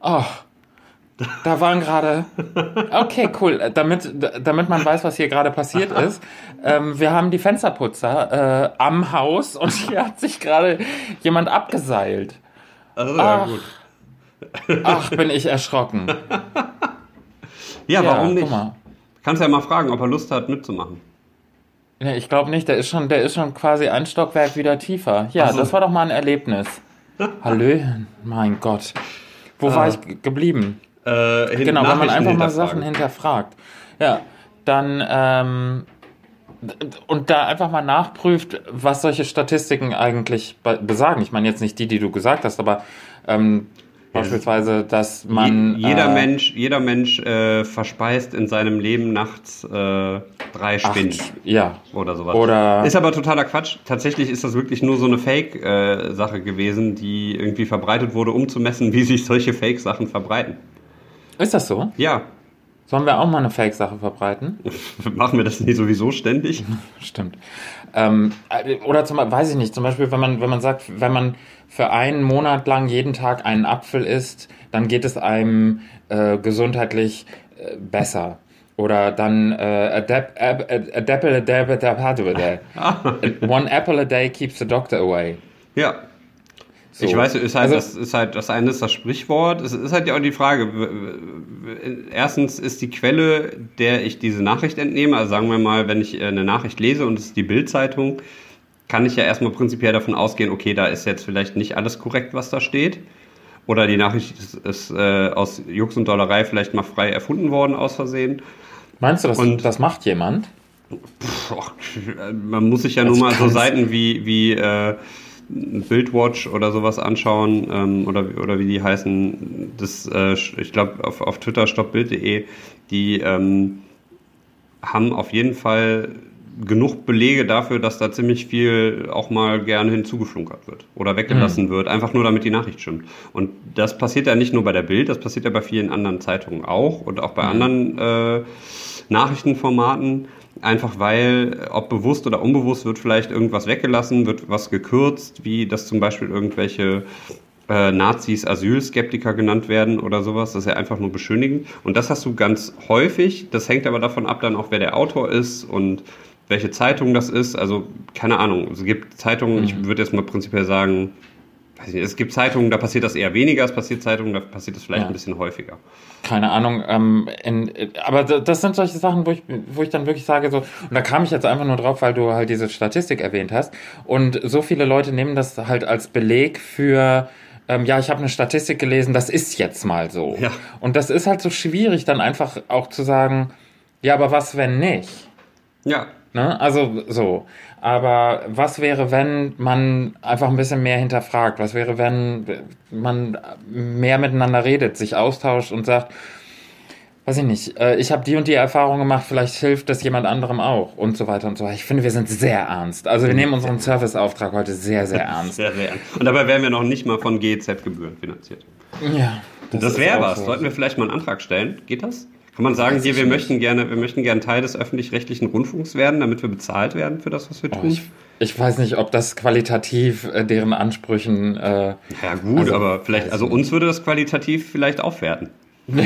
Oh, Da waren gerade. Okay, cool. Damit, damit man weiß, was hier gerade passiert [laughs] ist. Ähm, wir haben die Fensterputzer äh, am Haus und hier hat sich gerade jemand abgeseilt. Also, ja, gut. Ach, bin ich erschrocken. Ja, Ja, warum nicht? Kannst ja mal fragen, ob er Lust hat mitzumachen. Ja, ich glaube nicht, der ist schon, der ist schon quasi ein Stockwerk wieder tiefer. Ja, Ach so. das war doch mal ein Erlebnis. [laughs] Hallöchen, mein Gott. Wo war Ah. ich ge- geblieben? Äh, Genau, wenn man einfach mal. Sachen hinterfragt. Ja, dann ähm, und da einfach mal nachprüft, was solche Statistiken eigentlich be- besagen. Ich meine jetzt nicht die, die du gesagt hast, aber ähm, beispielsweise, dass man Je, jeder äh, Mensch, jeder Mensch äh, verspeist in seinem Leben nachts äh, drei Spinnen acht, ja, oder sowas. Oder- ist aber totaler Quatsch. Tatsächlich ist das wirklich nur so eine Fake-Sache gewesen, die irgendwie verbreitet wurde, um zu messen, [laughs] wie sich solche Fake-Sachen verbreiten. ist das so? Ja, Sollen wir auch mal eine Fake-Sache verbreiten? machen wir das nicht sowieso ständig? Stimmt. Ähm, äh, oder zum weiß ich nicht, zum Beispiel, wenn man, wenn man sagt, wenn man für einen Monat lang jeden Tag einen Apfel isst, dann geht es einem äh, gesundheitlich äh, besser. Oder dann äh, a, dap, a, a, a apple a day, a dap, a day. One apple a day keeps the doctor away. Ja. So. Ich weiß, ist halt, Also- das ist halt, das eine ist das Sprichwort. Es ist halt ja auch die Frage. Erstens ist die Quelle, der ich diese Nachricht entnehme, also sagen wir mal, wenn ich äh, eine Nachricht lese und es ist die Bild-Zeitung, kann ich ja erstmal prinzipiell davon ausgehen, okay, da ist jetzt vielleicht nicht alles korrekt, was da steht. Oder die Nachricht ist, ist äh, aus Jux und Dollerei vielleicht mal frei erfunden worden, aus Versehen. Meinst du, das, Und- das macht jemand? Boah, man muss sich ja nur Das mal so Seiten wie, wie äh, Bildwatch oder sowas anschauen ähm, oder, oder wie die heißen. Das, äh, ich glaube, auf, auf Twitter stoppbild.de, die ähm, haben auf jeden Fall genug Belege dafür, dass da ziemlich viel auch mal gerne hinzugeflunkert wird oder weggelassen wird, einfach nur damit die Nachricht stimmt. Und das passiert ja nicht nur bei der Bild, das passiert ja bei vielen anderen Zeitungen auch und auch bei anderen äh, Nachrichtenformaten. Einfach weil, ob bewusst oder unbewusst, wird vielleicht irgendwas weggelassen, wird was gekürzt, wie dass zum Beispiel irgendwelche äh, Nazis Asylskeptiker genannt werden oder sowas. Das ist ja einfach nur beschönigend. Und das hast du ganz häufig. Das hängt aber davon ab, dann auch wer der Autor ist und welche Zeitung das ist. Also keine Ahnung. Es gibt Zeitungen, ich würde jetzt mal prinzipiell sagen, es gibt Zeitungen, da passiert das eher weniger. Es passiert Zeitungen, da passiert das vielleicht Ja. ein bisschen häufiger. keine Ahnung, ähm, in, aber das sind solche Sachen, wo ich, wo ich dann wirklich sage, so, und da kam ich jetzt einfach nur drauf, weil du halt diese Statistik erwähnt hast. Und so viele Leute nehmen das halt als Beleg für, ähm, ja, ich habe eine Statistik gelesen, das ist jetzt mal so. Ja. Und das ist halt so schwierig, dann einfach auch zu sagen, ja, aber was, wenn nicht? Ja, Ne? Also so. Aber was wäre, wenn man einfach ein bisschen mehr hinterfragt? Was wäre, wenn man mehr miteinander redet, sich austauscht und sagt, weiß ich nicht, äh, ich habe die und die Erfahrung gemacht, vielleicht hilft das jemand anderem auch und so weiter und so weiter. Ich finde, wir sind sehr ernst. Also wir nehmen unseren Serviceauftrag heute sehr, sehr [laughs] ernst. sehr, sehr. Und dabei werden wir noch nicht mal von GEZ-Gebühren finanziert. Ja. Das, ist wäre was. so. Sollten wir vielleicht mal einen Antrag stellen? Geht das? Kann man sagen, hier, wir nicht. möchten gerne, wir möchten gerne Teil des öffentlich-rechtlichen Rundfunks werden, damit wir bezahlt werden für das, was wir Oh, tun? ich, ich weiß nicht, ob das qualitativ äh, deren Ansprüchen äh, ja gut, Also, aber vielleicht, also uns würde das qualitativ vielleicht aufwerten. [laughs]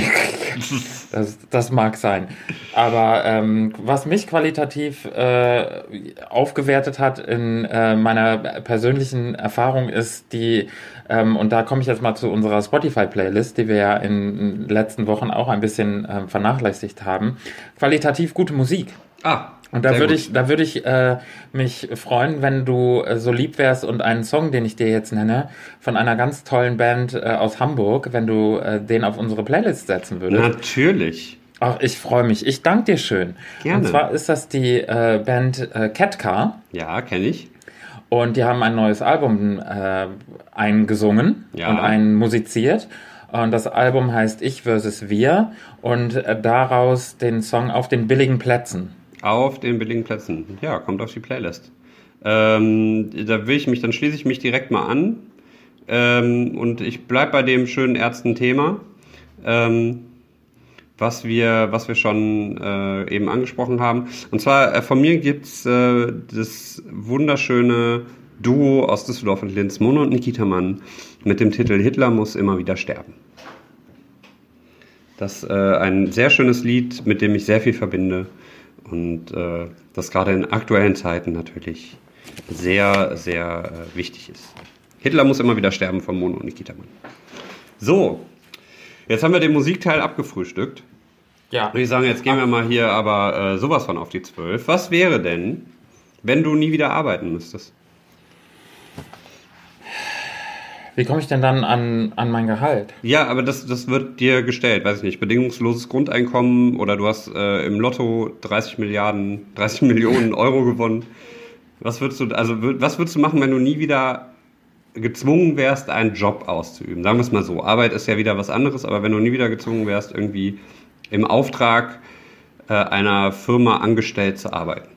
Das, das mag sein. Aber ähm, was mich qualitativ äh, aufgewertet hat in äh, meiner persönlichen Erfahrung ist die, ähm, und da komme ich jetzt mal zu unserer Spotify-Playlist, die wir ja in den letzten Wochen auch ein bisschen ähm, vernachlässigt haben, qualitativ gute Musik. Ah, Und da würde ich, da würde ich äh, mich freuen, wenn du äh, so lieb wärst und einen Song, den ich dir jetzt nenne, von einer ganz tollen Band äh, aus Hamburg, wenn du äh, den auf unsere Playlist setzen würdest. Natürlich. Ach, ich freue mich. Ich danke dir schön. Gerne. Und zwar ist das die äh, Band äh, Catcar Ja, kenne ich. und die haben ein neues Album äh, eingesungen Ja. und einmusiziert. Und das Album heißt Ich versus Wir und äh, daraus den Song auf den billigen Plätzen. Auf den billigen Plätzen. Ja, kommt auf die Playlist. Ähm, da will ich mich, dann schließe ich mich direkt mal an. Ähm, und ich bleibe bei dem schönen Ärzten-Thema, ähm, was, wir, was wir schon äh, eben angesprochen haben. Und zwar äh, von mir gibt's äh, das wunderschöne Duo aus Düsseldorf und Linz, Mono und Nikita Mann, mit dem Titel Hitler muss immer wieder sterben. Das ist äh, ein sehr schönes Lied, mit dem ich sehr viel verbinde. Und äh, das gerade in aktuellen Zeiten natürlich sehr, sehr äh, wichtig ist. Hitler muss immer wieder sterben von Mono und Nikita Mann. So, jetzt haben wir den Musikteil abgefrühstückt. Ja. Würde ich sagen, jetzt gehen wir mal hier aber äh, sowas von auf die Zwölf. Was wäre denn, wenn du nie wieder arbeiten müsstest? Wie komme ich denn dann an, an mein Gehalt? Ja, aber das, das wird dir gestellt, weiß ich nicht, bedingungsloses Grundeinkommen oder du hast äh, im Lotto 30 Milliarden, 30 Millionen [laughs] Euro gewonnen. Was würdest du, also was würdest du machen, wenn du nie wieder gezwungen wärst, einen Job auszuüben? Sagen wir es mal so. Arbeit ist ja wieder was anderes, aber wenn du nie wieder gezwungen wärst, irgendwie im Auftrag äh, einer Firma angestellt zu arbeiten.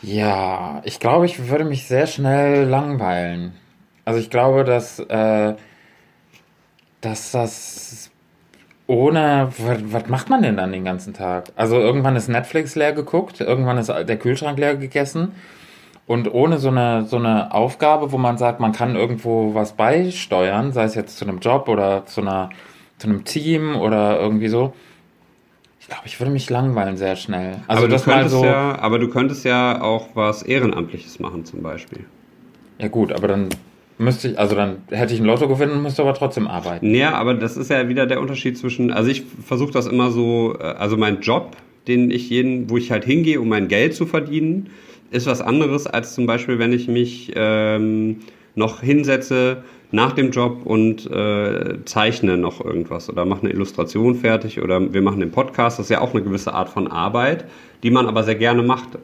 Ja, ich glaube, ich würde mich sehr schnell langweilen. Also ich glaube, dass, äh, dass das ohne, was, macht man denn dann den ganzen Tag? Also irgendwann ist Netflix leer geguckt, irgendwann ist der Kühlschrank leer gegessen und ohne so eine, so eine Aufgabe, wo man sagt, man kann irgendwo was beisteuern, sei es jetzt zu einem Job oder zu einer, zu einem Team oder irgendwie so, ich glaube, ich würde mich langweilen sehr schnell. Also aber das mal so. Ja, aber du könntest ja auch was Ehrenamtliches machen, zum Beispiel. Ja gut, aber dann Müsste ich, also dann hätte ich ein Lotto gewinnen müsste aber trotzdem arbeiten. Ja, aber das ist ja wieder der Unterschied zwischen, also ich versuche das immer so, äh, also mein Job, den ich jeden, wo ich halt hingehe, um mein Geld zu verdienen, ist was anderes als zum Beispiel, wenn ich mich ähm, noch hinsetze nach dem Job und äh, zeichne noch irgendwas oder mache eine Illustration fertig oder wir machen den Podcast. Das ist ja auch eine gewisse Art von Arbeit, die man aber sehr gerne macht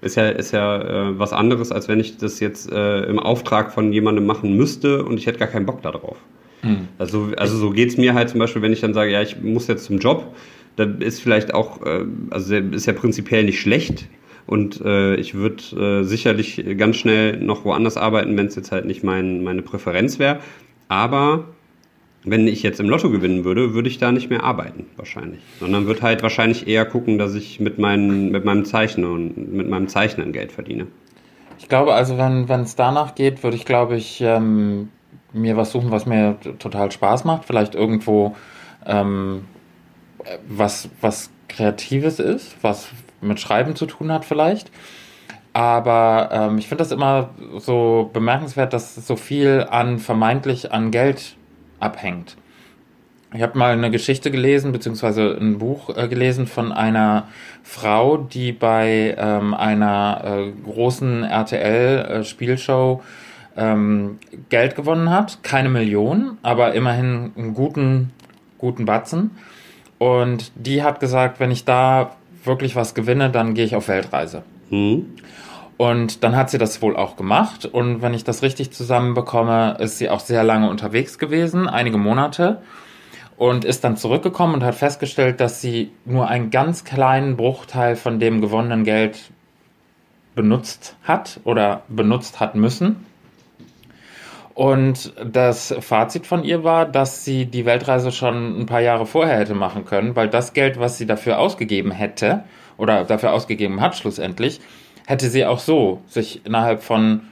ist ja, ist ja äh, was anderes, als wenn ich das jetzt äh, im Auftrag von jemandem machen müsste und ich hätte gar keinen Bock darauf. Mhm. Also, also so geht es mir halt zum Beispiel, wenn ich dann sage, ja, ich muss jetzt zum Job, dann ist vielleicht auch, äh, also ist ja prinzipiell nicht schlecht und äh, ich würde äh, sicherlich ganz schnell noch woanders arbeiten, wenn es jetzt halt nicht mein, meine Präferenz wäre. Aber wenn ich jetzt im Lotto gewinnen würde, würde ich da nicht mehr arbeiten, wahrscheinlich. Sondern würde halt wahrscheinlich eher gucken, dass ich mit, meinen, mit meinem Zeichner und mit meinem Zeichnen Geld verdiene. Ich glaube, also wenn es danach geht, würde ich, glaube ich, ähm, mir was suchen, was mir total Spaß macht. Vielleicht irgendwo ähm, was, was Kreatives ist, was mit Schreiben zu tun hat vielleicht. Aber ähm, ich finde das immer so bemerkenswert, dass so viel an vermeintlich an Geld abhängt. Ich habe mal eine Geschichte gelesen, beziehungsweise ein Buch äh, gelesen von einer Frau, die bei ähm, einer äh, großen RTL-Spielshow äh, ähm, Geld gewonnen hat. Keine Million, aber immerhin einen guten, guten Batzen. Und die hat gesagt, wenn ich da wirklich was gewinne, dann gehe ich auf Weltreise. Mhm. Und dann hat sie das wohl auch gemacht. Und wenn ich das richtig zusammenbekomme, ist sie auch sehr lange unterwegs gewesen, einige Monate. Und ist dann zurückgekommen und hat festgestellt, dass sie nur einen ganz kleinen Bruchteil von dem gewonnenen Geld benutzt hat oder benutzt hat müssen. Und das Fazit von ihr war, dass sie die Weltreise schon ein paar Jahre vorher hätte machen können, weil das Geld, was sie dafür ausgegeben hätte oder dafür ausgegeben hat schlussendlich, hätte sie auch so sich innerhalb von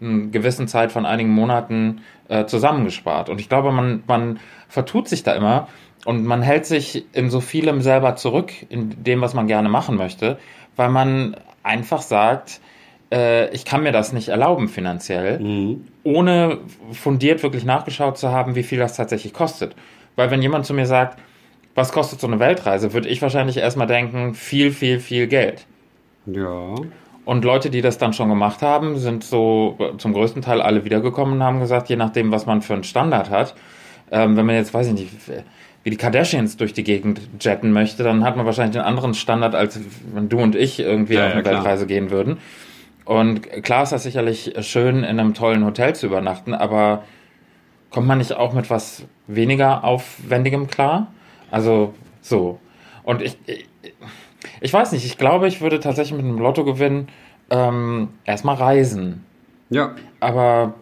einer gewissen Zeit von einigen Monaten äh, zusammengespart. Und ich glaube, man, man vertut sich da immer und man hält sich in so vielem selber zurück, in dem, was man gerne machen möchte, weil man einfach sagt, äh, ich kann mir das nicht erlauben finanziell, mhm. ohne fundiert wirklich nachgeschaut zu haben, wie viel das tatsächlich kostet. Weil wenn jemand zu mir sagt, was kostet so eine Weltreise, würde ich wahrscheinlich erstmal denken, viel, viel, viel Geld. Ja. Und Leute, die das dann schon gemacht haben, sind so zum größten Teil alle wiedergekommen und haben gesagt, je nachdem, was man für einen Standard hat, ähm, wenn man jetzt, weiß ich nicht, wie die Kardashians durch die Gegend jetten möchte, dann hat man wahrscheinlich einen anderen Standard, als wenn du und ich irgendwie ja, auf eine ja, Weltreise gehen würden. Und klar ist das sicherlich schön, in einem tollen Hotel zu übernachten, aber kommt man nicht auch mit was weniger Aufwendigem klar? Also so. Und ich, ich weiß nicht, ich glaube, ich würde tatsächlich mit einem Lottogewinn ähm, erstmal reisen. Ja. Aber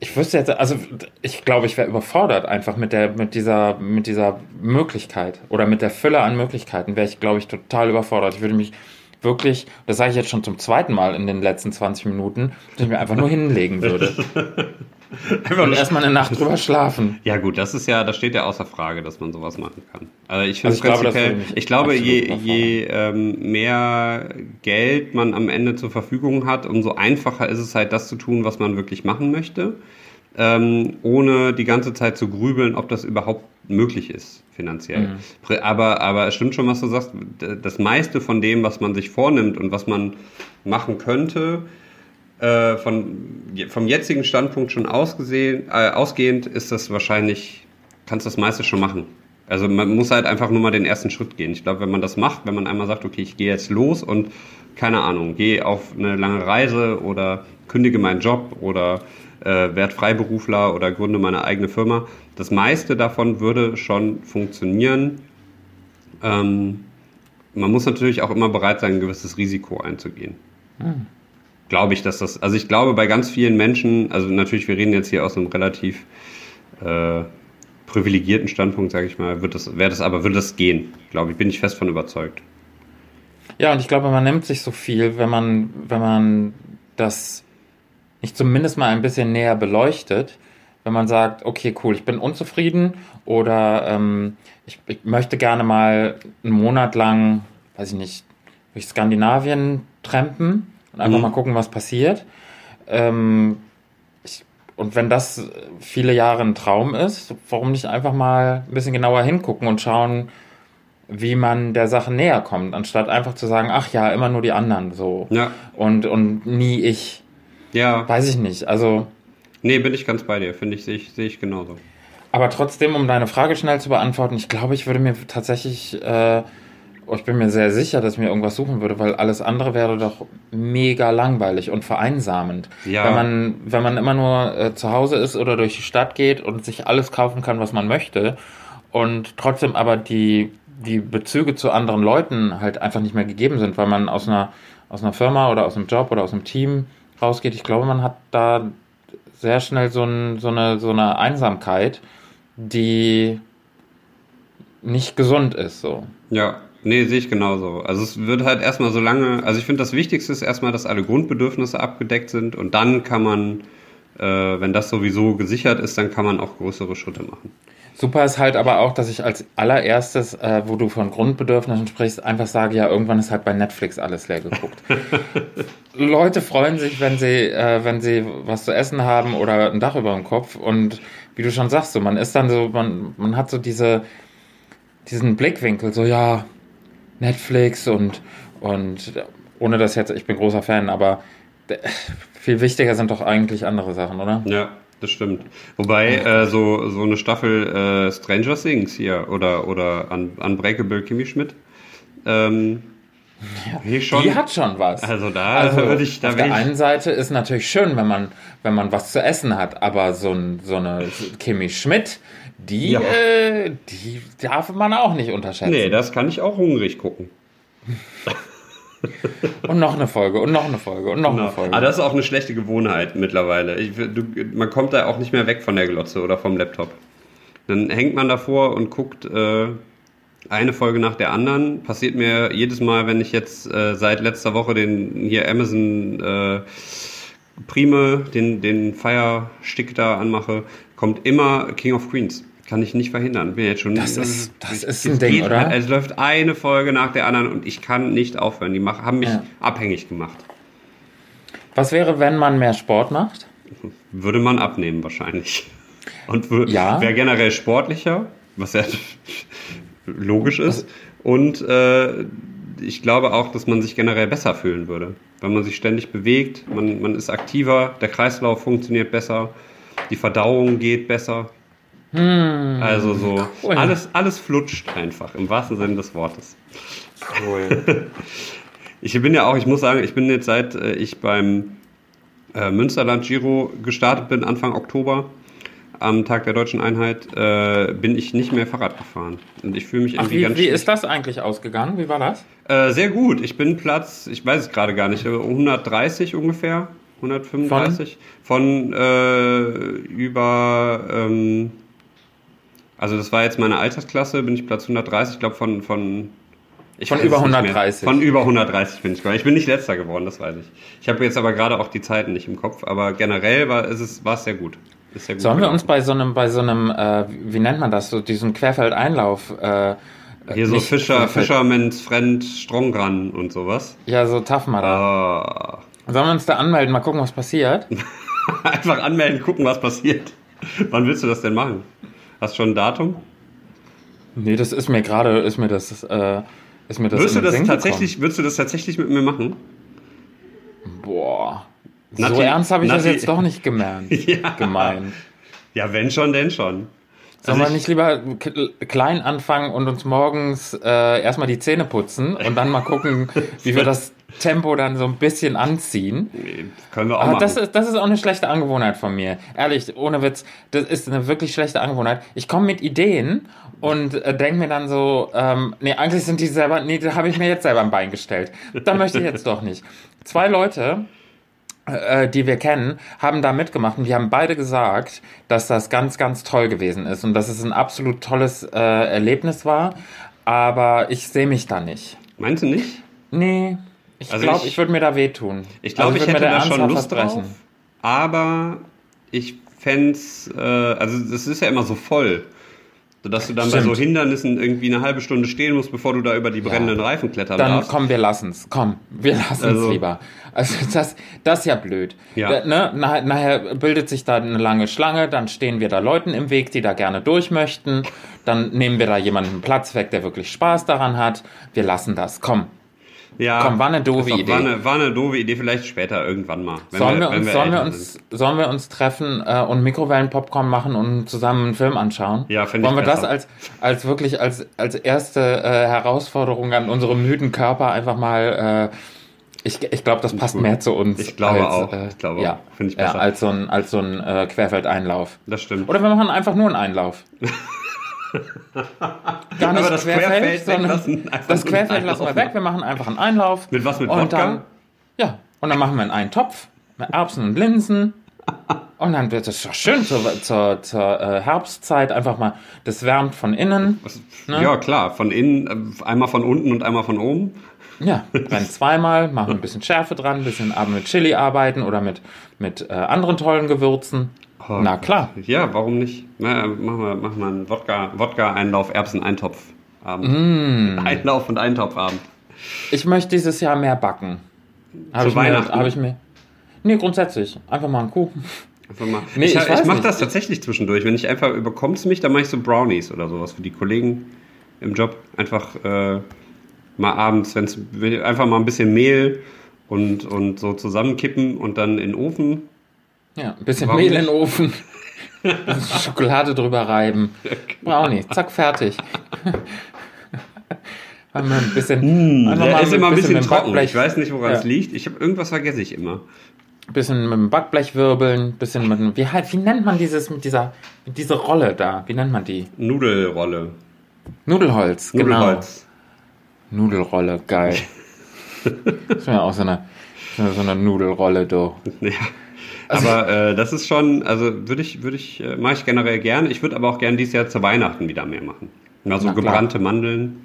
ich wüsste jetzt, also ich glaube, ich wäre überfordert einfach mit der, mit dieser, mit dieser Möglichkeit oder mit der Fülle an Möglichkeiten wäre ich, glaube ich, total überfordert. Ich würde mich wirklich, das sage ich jetzt schon zum zweiten Mal in den letzten 20 Minuten, dass ich mir einfach nur hinlegen würde. [laughs] Und erstmal eine Nacht drüber schlafen. Ja gut, das ist ja, das steht ja außer Frage, dass man sowas machen kann. Also ich finde also ich glaube, ich glaube, je, je ähm, mehr Geld man am Ende zur Verfügung hat, umso einfacher ist es halt, das zu tun, was man wirklich machen möchte, ähm, ohne die ganze Zeit zu grübeln, ob das überhaupt möglich ist finanziell. Mhm. Aber, aber es stimmt schon, was du sagst. Das meiste von dem, was man sich vornimmt und was man machen könnte, äh, von, vom jetzigen Standpunkt schon ausgesehen, äh, ausgehend ist das wahrscheinlich, kannst das meiste schon machen. Also man muss halt einfach nur mal den ersten Schritt gehen. Ich glaube, wenn man das macht, wenn man einmal sagt, okay, ich gehe jetzt los und keine Ahnung, gehe auf eine lange Reise oder kündige meinen Job oder äh, werde Freiberufler oder gründe meine eigene Firma. Das meiste davon würde schon funktionieren. Ähm, man muss natürlich auch immer bereit sein, ein gewisses Risiko einzugehen. Hm glaube ich, dass das, also ich glaube bei ganz vielen Menschen, also natürlich, wir reden jetzt hier aus einem relativ äh, privilegierten Standpunkt, sage ich mal, wird das, wäre das aber, würde das gehen, glaube ich, bin ich fest von überzeugt. Ja, und ich glaube, man nimmt sich so viel, wenn man, wenn man das nicht zumindest mal ein bisschen näher beleuchtet, wenn man sagt, okay, cool, ich bin unzufrieden oder ähm, ich, ich möchte gerne mal einen Monat lang, weiß ich nicht, durch Skandinavien trampen und einfach mhm. mal gucken, was passiert. Ähm, ich, und wenn das viele Jahre ein Traum ist, warum nicht einfach mal ein bisschen genauer hingucken und schauen, wie man der Sache näher kommt, anstatt einfach zu sagen, ach ja, immer nur die anderen so. Ja. Und, und nie ich. Ja. Weiß ich nicht. Also. Nee, bin ich ganz bei dir. Finde ich, sehe ich, sehe ich genauso. Aber trotzdem, um deine Frage schnell zu beantworten, ich glaube, ich würde mir tatsächlich äh, ich bin mir sehr sicher, dass ich mir irgendwas suchen würde, weil alles andere wäre doch mega langweilig und vereinsamend. Ja. Wenn man, wenn man immer nur äh, zu Hause ist oder durch die Stadt geht und sich alles kaufen kann, was man möchte und trotzdem aber die, die Bezüge zu anderen Leuten halt einfach nicht mehr gegeben sind, weil man aus einer, aus einer Firma oder aus einem Job oder aus einem Team rausgeht. Ich glaube, man hat da sehr schnell so, ein, so, eine, so eine Einsamkeit, die nicht gesund ist. So. Ja, Nee, sehe ich genauso. Also es wird halt erstmal so lange, also ich finde das Wichtigste ist erstmal, dass alle Grundbedürfnisse abgedeckt sind und dann kann man, äh, wenn das sowieso gesichert ist, dann kann man auch größere Schritte machen. Super ist halt aber auch, dass ich als allererstes, äh, wo du von Grundbedürfnissen sprichst, einfach sage, ja, irgendwann ist halt bei Netflix alles leer geguckt. [laughs] Leute freuen sich, wenn sie, äh, wenn sie was zu essen haben oder ein Dach über dem Kopf und wie du schon sagst, so, man ist dann so, man, man hat so diese, diesen Blickwinkel, so, ja, Netflix und, und ohne das jetzt, ich bin großer Fan, aber viel wichtiger sind doch eigentlich andere Sachen, oder? Ja, das stimmt. Wobei äh, so, so eine Staffel äh, Stranger Things hier oder, oder Un Unbreakable Kimmy Schmidt, ähm, ja, schon, die hat schon was. Also da also würde ich. Da auf der einen Seite ist natürlich schön, wenn man, wenn man was zu essen hat, aber so, ein, so eine Kimi Schmidt, die, ja. äh, die darf man auch nicht unterschätzen. Nee, das kann ich auch hungrig gucken. und noch eine Folge und noch eine Folge und noch genau. eine Folge. Aber ah, das ist auch eine schlechte Gewohnheit mittlerweile. Ich, du, man kommt da auch nicht mehr weg von der Glotze oder vom Laptop. Dann hängt man davor und guckt äh, eine Folge nach der anderen. Passiert mir jedes Mal, wenn ich jetzt äh, seit letzter Woche den hier Amazon äh, Prime, den, den Fire Stick da anmache, kommt immer King of Queens. Kann ich nicht verhindern. Bin jetzt schon. Das ist, das ist ein Ding, oder? Halt, es läuft eine Folge nach der anderen und ich kann nicht aufhören. Die mach, haben mich ja. abhängig gemacht. Was wäre, wenn man mehr Sport macht? Würde man abnehmen wahrscheinlich. [laughs] Und ja. wäre generell sportlicher, was ja [laughs] logisch ist. Und äh, ich glaube auch, dass man sich generell besser fühlen würde. Wenn man sich ständig bewegt, man, man ist aktiver, der Kreislauf funktioniert besser, die Verdauung geht besser. Hm, also so, cool. alles, alles flutscht einfach, im wahrsten Sinne des Wortes. Cool. [laughs] ich bin ja auch, ich muss sagen, ich bin jetzt seit äh, ich beim äh, Münsterland Giro gestartet bin, Anfang Oktober, am Tag der deutschen Einheit, äh, bin ich nicht mehr Fahrrad gefahren. Und ich fühle mich irgendwie Ach, wie, ganz Wie ist das eigentlich ausgegangen? Wie war das? Äh, sehr gut. Ich bin Platz, ich weiß es gerade gar nicht, 130 ungefähr. 135 von, von äh, über ähm, also das war jetzt meine Altersklasse, bin ich Platz 130, ich glaube von, von ich von über 130. Von über 130 bin ich. Ich bin nicht letzter geworden, das weiß ich. Ich habe jetzt aber gerade auch die Zeiten nicht im Kopf, aber generell war es, war es sehr gut. Ist ja gut Sollen wir gelaufen. uns bei so einem, bei so einem, äh, wie nennt man das, so diesem Querfeldeinlauf, äh, Hier so Fischer, Querfeld- Fisherman's Friend Strongran und sowas. ja, so Mudder. Ah. Sollen wir uns da anmelden, mal gucken, was passiert? [laughs] Einfach anmelden, gucken, was passiert. Wann willst du das denn machen? Hast du schon ein Datum? Nee, das ist mir gerade, ist mir das, äh, ist mir das Würdest du das Sinn tatsächlich, würdest du das tatsächlich mit mir machen? Boah. so Nati- ernst habe ich das Nati- jetzt doch nicht gemeint. [laughs] Ja. Gemeint. Ja, wenn schon, denn schon. Sollen Also wir ich- nicht lieber klein anfangen und uns morgens äh, erstmal die Zähne putzen und dann mal gucken, [laughs] wie wir das Tempo dann so ein bisschen anziehen? Können wir auch Aber machen. das ist, das ist auch eine schlechte Angewohnheit von mir. Ehrlich, ohne Witz, das ist eine wirklich schlechte Angewohnheit. Ich komme mit Ideen und äh, denke mir dann so, ähm, nee, eigentlich sind die selber, nee, da habe ich mir jetzt selber ein Bein gestellt. Da möchte ich jetzt doch nicht. Zwei Leute, äh, die wir kennen, haben da mitgemacht und die haben beide gesagt, dass das ganz, ganz toll gewesen ist und dass es ein absolut tolles äh, Erlebnis war. Aber ich sehe mich da nicht. Meinst du nicht? Nee, ich Also glaube, ich- ich, würde mir da wehtun. Ich glaube, Also ich würd hätte mir da schon Lust drauf. Aber ich fände äh, also es ist ja immer so voll. Sodass du dann bei Stimmt. so Hindernissen irgendwie eine halbe Stunde stehen musst, bevor du da über die brennenden Reifen klettern Dann darfst. komm, wir lassen's. Komm, wir lassen's Also- lieber. Also das, das ist ja blöd. Ja. Da, ne, nach, nachher bildet sich da eine lange Schlange, dann stehen wir da Leuten im Weg, die da gerne durch möchten. Dann nehmen wir da jemanden Platz weg, der wirklich Spaß daran hat. Wir lassen das. Komm. Ja, Komm, war eine doofe Idee. War eine, war eine doofe Idee, vielleicht später irgendwann mal. wenn sollen wir, wenn uns, sollen, wir uns, sollen wir uns treffen äh, und Mikrowellenpopcorn machen und zusammen einen Film anschauen? Ja, finde ich Wollen wir das besser. als, als wirklich als, als erste äh, Herausforderung an unsere müden Körper einfach mal. Äh, ich ich glaube, das passt mehr zu uns. Ich glaube als, auch. Äh, Ich glaube ja. Finde ich ja, besser. als so ein, als so ein äh, Querfeldeinlauf. Das stimmt. Oder wir machen einfach nur einen Einlauf. [laughs] Gar nicht das Querfeld sondern weglassen, einfach das Querfeld lassen wir weg. Wir machen einfach einen Einlauf. Mit was, mit und Wodka? Dann, ja, und dann machen wir in einen Topf mit Erbsen und Linsen. Und dann wird es doch schön zur, zur, zur äh, Herbstzeit einfach mal, das wärmt von innen. Ne? Ja, klar. Von innen, äh, einmal von unten und einmal von oben. Ja, [laughs] brennen zweimal, machen ein bisschen Schärfe dran, ein bisschen Abend mit Chili arbeiten oder mit, mit äh, anderen tollen Gewürzen. Oh, Na klar. Ja, warum nicht? Na, machen wir, machen wir einen Wodka, Wodka-Einlauf, Erbsen-Eintopf-Abend. Mm. Einlauf- und Eintopfabend. Ich möchte dieses Jahr mehr backen. Habe Zu ich, Weihnachten? hab ich mir. Nee, grundsätzlich. Einfach mal einen Kuchen. Einfach mal. Nee, ich ich ich, mache das tatsächlich zwischendurch. Wenn ich einfach überkommt es mich, dann mache ich so Brownies oder sowas für die Kollegen im Job. Einfach äh, mal abends, wenn es einfach mal ein bisschen Mehl und, und so zusammenkippen und dann in den Ofen. Ja, ein bisschen Warum Mehl in den Ofen. [laughs] bisschen Schokolade drüber reiben. Brownie, zack, fertig. [laughs] Einmal ein bisschen. einfach Der mal ist mit- immer ein bisschen dem trocken. Backblech- Ich weiß nicht, woran es Ja. liegt. Ich habe irgendwas vergesse ich immer. bisschen mit dem Backblech wirbeln, bisschen mit dem, wie, halt- wie nennt man dieses, mit dieser, mit dieser Rolle da? Wie nennt man die? Nudelrolle. Nudelholz, genau. Nudelholz. Nudelrolle, geil. [laughs] das ist ja auch so eine, so eine Nudelrolle, du. Ja. Also aber äh, das ist schon, also würde ich, würde ich, äh, mache ich generell gern. Ich würde aber auch gern dieses Jahr zu Weihnachten wieder mehr machen. Mal so Na klar. gebrannte Mandeln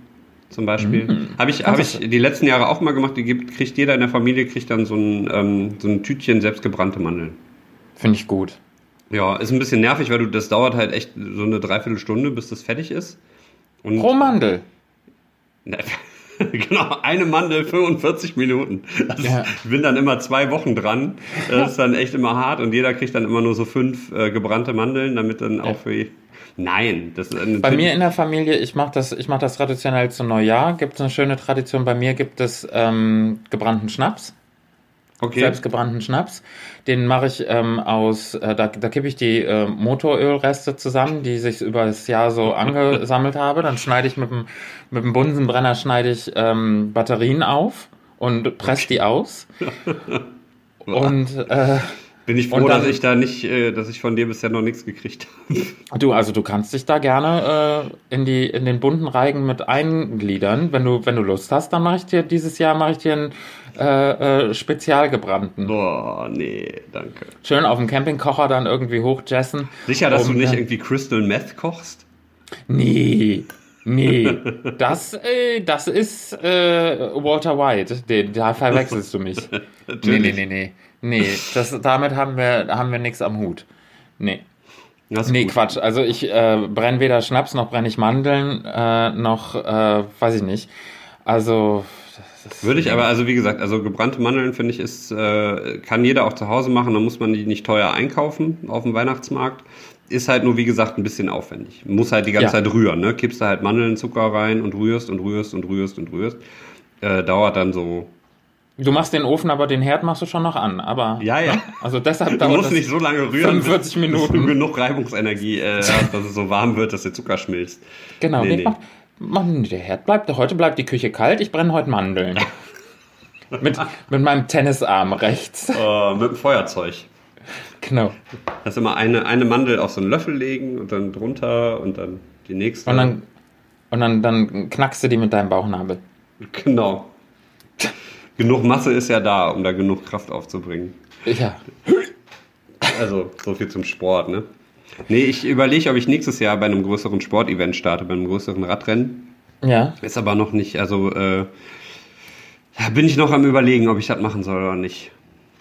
zum Beispiel. Habe ich, hab ich die letzten Jahre auch mal gemacht. Die gibt, kriegt jeder in der Familie kriegt dann so ein, ähm, so ein Tütchen selbstgebrannte Mandeln. Finde ich gut. Ja, ist ein bisschen nervig, weil du das dauert halt echt so eine Dreiviertelstunde, bis das fertig ist. Und Pro Mandel. [laughs] [laughs] Genau, eine Mandel 45 Minuten. Das Ja. Ich bin dann immer zwei Wochen dran. Das ist dann echt immer hart und jeder kriegt dann immer nur so fünf äh, gebrannte Mandeln, damit dann auch für. Nein, das ist eine Bei mir in der Familie, ich mache das, ich mach das traditionell zu Neujahr, gibt es eine schöne Tradition. Bei mir gibt es ähm, gebrannten Schnaps, okay. selbstgebrannten Schnaps. Den mache ich ähm, aus, äh, da, da kippe ich die äh, Motorölreste zusammen, die sich über das Jahr so [laughs] angesammelt habe. Dann schneide ich mit dem, mit dem Bunsenbrenner schneide ich ähm, Batterien auf und presse die aus. [laughs] Und äh, Bin ich froh, dann- dass ich da nicht, äh, dass ich von dir bisher noch nichts gekriegt habe. Du, also du kannst dich da gerne äh, in die in den bunten Reigen mit eingliedern. Wenn du wenn du Lust hast, dann mache ich dir dieses Jahr mache ich dir einen äh, äh, spezialgebrannten. Boah, nee, danke. Schön auf dem Campingkocher dann irgendwie hochjessen. Sicher, dass Um du nicht dann- irgendwie Crystal Meth kochst? Nee, nee, [laughs] das äh, das ist äh, Walter White. Den, da verwechselst du mich. [laughs] nee, nee, nee, nee, nee. Das damit haben wir haben wir nichts am Hut. Nee. Das Nee, gut. Quatsch. Also ich äh, brenne weder Schnaps noch brenne ich Mandeln, äh, noch äh, weiß ich nicht. Also das Würde ich aber, also wie gesagt, also gebrannte Mandeln finde ich ist, äh, kann jeder auch zu Hause machen, dann muss man die nicht teuer einkaufen auf dem Weihnachtsmarkt. Ist halt nur, wie gesagt, ein bisschen aufwendig. Muss halt die ganze Ja. Zeit rühren, ne? Kippst da halt Mandeln, Zucker rein und rührst und rührst und rührst und rührst. Äh, dauert dann so. Du machst den Ofen, aber den Herd machst du schon noch an. Aber Ja, ja. also deshalb Du musst nicht so lange rühren, 45 bis, bis Minuten. du genug Reibungsenergie äh, [laughs] hast, dass es so warm wird, dass der Zucker schmilzt. Genau, Nee, nee, nee. Mach, mach, nee, der Herd bleibt, heute bleibt die Küche kalt, ich brenne heute Mandeln. [laughs] mit, mit meinem Tennisarm rechts. Äh, mit dem Feuerzeug. Genau. Das immer eine, eine Mandel auf so einen Löffel legen und dann drunter und dann die nächste. Und dann, und dann, dann knackst du die mit deinem Bauchnabel. Genau. Genug Masse ist ja da, um da genug Kraft aufzubringen. Ja. Also, so viel zum Sport, ne? Nee, ich überlege, ob ich nächstes Jahr bei einem größeren Sportevent starte, bei einem größeren Radrennen. Ja. Ist aber noch nicht, also, äh, bin ich noch am überlegen, ob ich das machen soll oder nicht.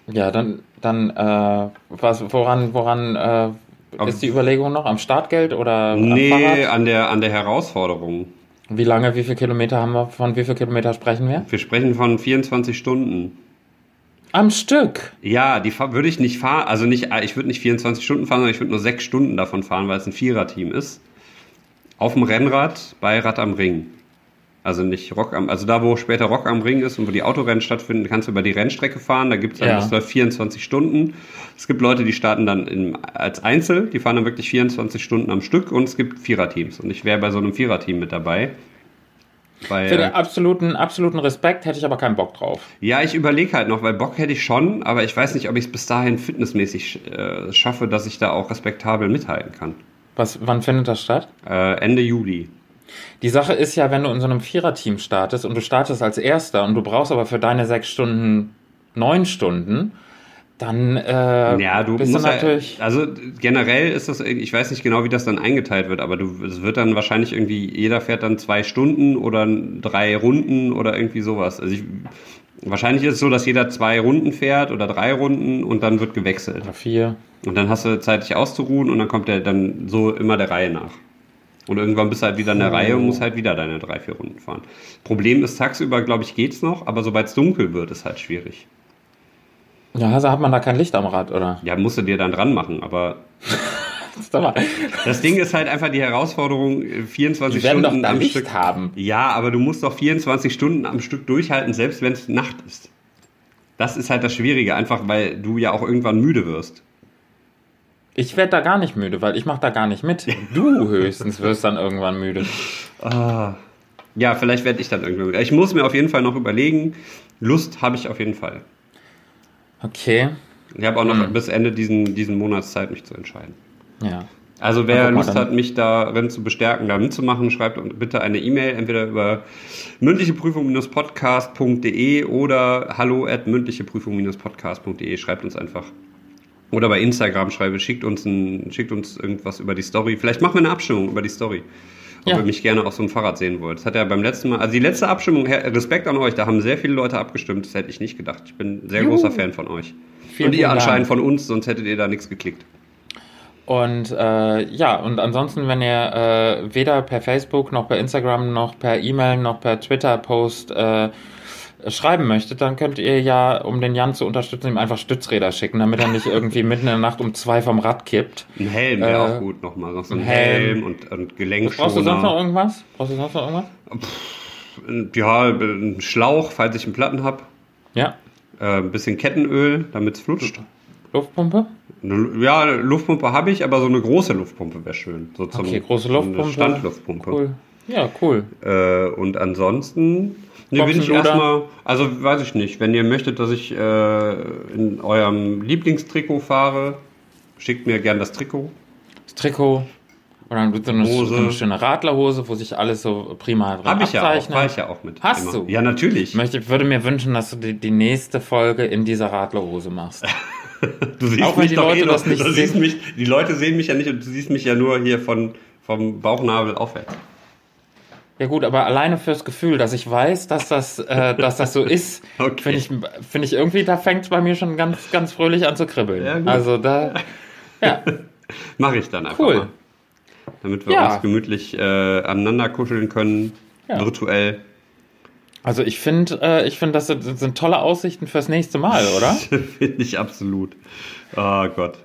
Ja, dann, dann äh, was, woran, woran äh, ist die Überlegung noch? Am Startgeld oder am Nee, Fahrrad? an der, an der Herausforderung. Wie lange, wie viele Kilometer haben wir? Von wie viel Kilometer sprechen wir? Wir sprechen von 24 Stunden. Am Stück. Ja, die würde ich nicht fahren, also nicht, ich würde nicht 24 Stunden fahren, sondern ich würde nur sechs Stunden davon fahren, weil es ein Viererteam ist. Auf dem Rennrad bei Rad am Ring. Also nicht Rock am, also da, wo später Rock am Ring ist und wo die Autorennen stattfinden, kannst du über die Rennstrecke fahren. Da gibt's dann, Ja. das läuft 24 Stunden. Es gibt Leute, die starten dann in, als Einzel, die fahren dann wirklich 24 Stunden am Stück und es gibt Viererteams. Und ich wäre bei so einem Viererteam mit dabei. Weil, Für den absoluten, absoluten Respekt hätte ich aber keinen Bock drauf. ja, ich überlege halt noch, weil Bock hätte ich schon, aber ich weiß nicht, ob ich es bis dahin fitnessmäßig äh, schaffe, dass ich da auch respektabel mithalten kann. Was, wann findet das statt? Äh, Ende Juli. Die Sache ist ja, wenn du in so einem Viererteam startest und du startest als Erster und du brauchst aber für deine sechs Stunden neun Stunden, dann äh, Ja, du bist musst du halt, natürlich. also generell ist das, ich weiß nicht genau, wie das dann eingeteilt wird, aber du, es wird dann wahrscheinlich irgendwie, jeder fährt dann zwei Stunden oder drei Runden oder irgendwie sowas. Also ich, wahrscheinlich ist es so, dass jeder zwei Runden fährt oder drei Runden und dann wird gewechselt. Oder vier. Und dann hast du Zeit, dich auszuruhen und dann kommt der dann so immer der Reihe nach. Und irgendwann bist du halt wieder in der Oh. Reihe und musst halt wieder deine drei, vier Runden fahren. Problem ist, tagsüber, glaube ich, geht's noch, aber sobald es dunkel wird, ist halt schwierig. Ja, also hat man da kein Licht am Rad, oder? Ja, musst du dir dann dran machen, aber [laughs] das Ding ist halt einfach die Herausforderung, äh, 24 die werden doch Stunden am Licht Stück. haben. Ja, aber du musst doch 24 Stunden am Stück durchhalten, selbst wenn es Nacht ist. Das ist halt das Schwierige, einfach weil du ja auch irgendwann müde wirst. Ich werde da gar nicht müde, weil ich mache da gar nicht mit. Du [laughs] höchstens wirst dann irgendwann müde. Ja, vielleicht werde ich dann irgendwann müde. Ich muss mir auf jeden Fall noch überlegen. Lust habe ich auf jeden Fall. Okay. Ich habe auch noch Hm. bis Ende diesen, diesen Monats Zeit, mich zu entscheiden. Ja. Also wer Lust dann- hat, mich darin zu bestärken, da mitzumachen, schreibt bitte eine E-Mail, entweder über mündlicheprüfung-podcast.de oder hallo at mündlicheprüfung-podcast.de. Schreibt uns einfach. Oder bei Instagram schreibe, schickt uns, ein, schickt uns irgendwas über die Story. Vielleicht machen wir eine Abstimmung über die Story. Ob Ja. ihr mich gerne auf so einem Fahrrad sehen wollt. Das hat ja beim letzten Mal, also die letzte Abstimmung, Respekt an euch, da haben sehr viele Leute abgestimmt, das hätte ich nicht gedacht. Ich bin ein sehr Juhu. großer Fan von euch. Vielen, Und ihr vielen anscheinend Dank. von uns, sonst hättet ihr da nichts geklickt. Und äh, ja, und ansonsten, wenn ihr äh, weder per Facebook noch per Instagram noch per E-Mail noch per Twitter-Post äh, schreiben möchtet, dann könnt ihr ja, um den Jan zu unterstützen, ihm einfach Stützräder schicken, damit er nicht irgendwie mitten in der Nacht um zwei vom Rad kippt. Ein Helm wäre Äh, auch gut nochmal. Noch so ein Helm, Helm. und, und Brauchst du sonst noch Gelenkschoner. irgendwas? Brauchst du sonst noch irgendwas? Ja, ein Schlauch, falls ich einen Platten habe. Ja. Äh, ein bisschen Kettenöl, damit es flutscht. Luftpumpe? Ja, eine Luftpumpe habe ich, aber so eine große Luftpumpe wäre schön. So zum, Okay, große so eine Luftpumpe. Standluftpumpe. Cool. Ja, cool. Äh, und ansonsten nee, bin ich erstmal, also weiß ich nicht, wenn ihr möchtet, dass ich äh, in eurem Lieblingstrikot fahre, schickt mir gern das Trikot. Das Trikot. Und dann so eine, Hose. so eine schöne Radlerhose, wo sich alles so prima drin Habe ich ja auch, abzeichnet. war ich ja auch mit. Hast du? Ja, natürlich. Ich würde mir wünschen, dass du die, die nächste Folge in dieser Radlerhose machst. [laughs] Du siehst Auch mich die doch Leute eh das noch- nicht du siehst sehen. mich, Die Leute sehen mich ja nicht und du siehst mich ja nur hier von, vom Bauchnabel aufwärts. Ja gut, aber alleine fürs Gefühl, dass ich weiß, dass das, äh, dass das so [laughs] ist, Okay. finde ich, finde ich irgendwie, da fängt es bei mir schon ganz, ganz fröhlich an zu kribbeln. Ja, gut. also da, [laughs] ja, Mache ich dann einfach Cool. mal. Damit wir Ja. uns gemütlich äh, aneinander kuscheln können, Ja. virtuell. Also ich finde, äh, ich finde, das sind, das sind tolle Aussichten fürs nächste Mal, oder? [laughs] Finde ich absolut. Oh Gott.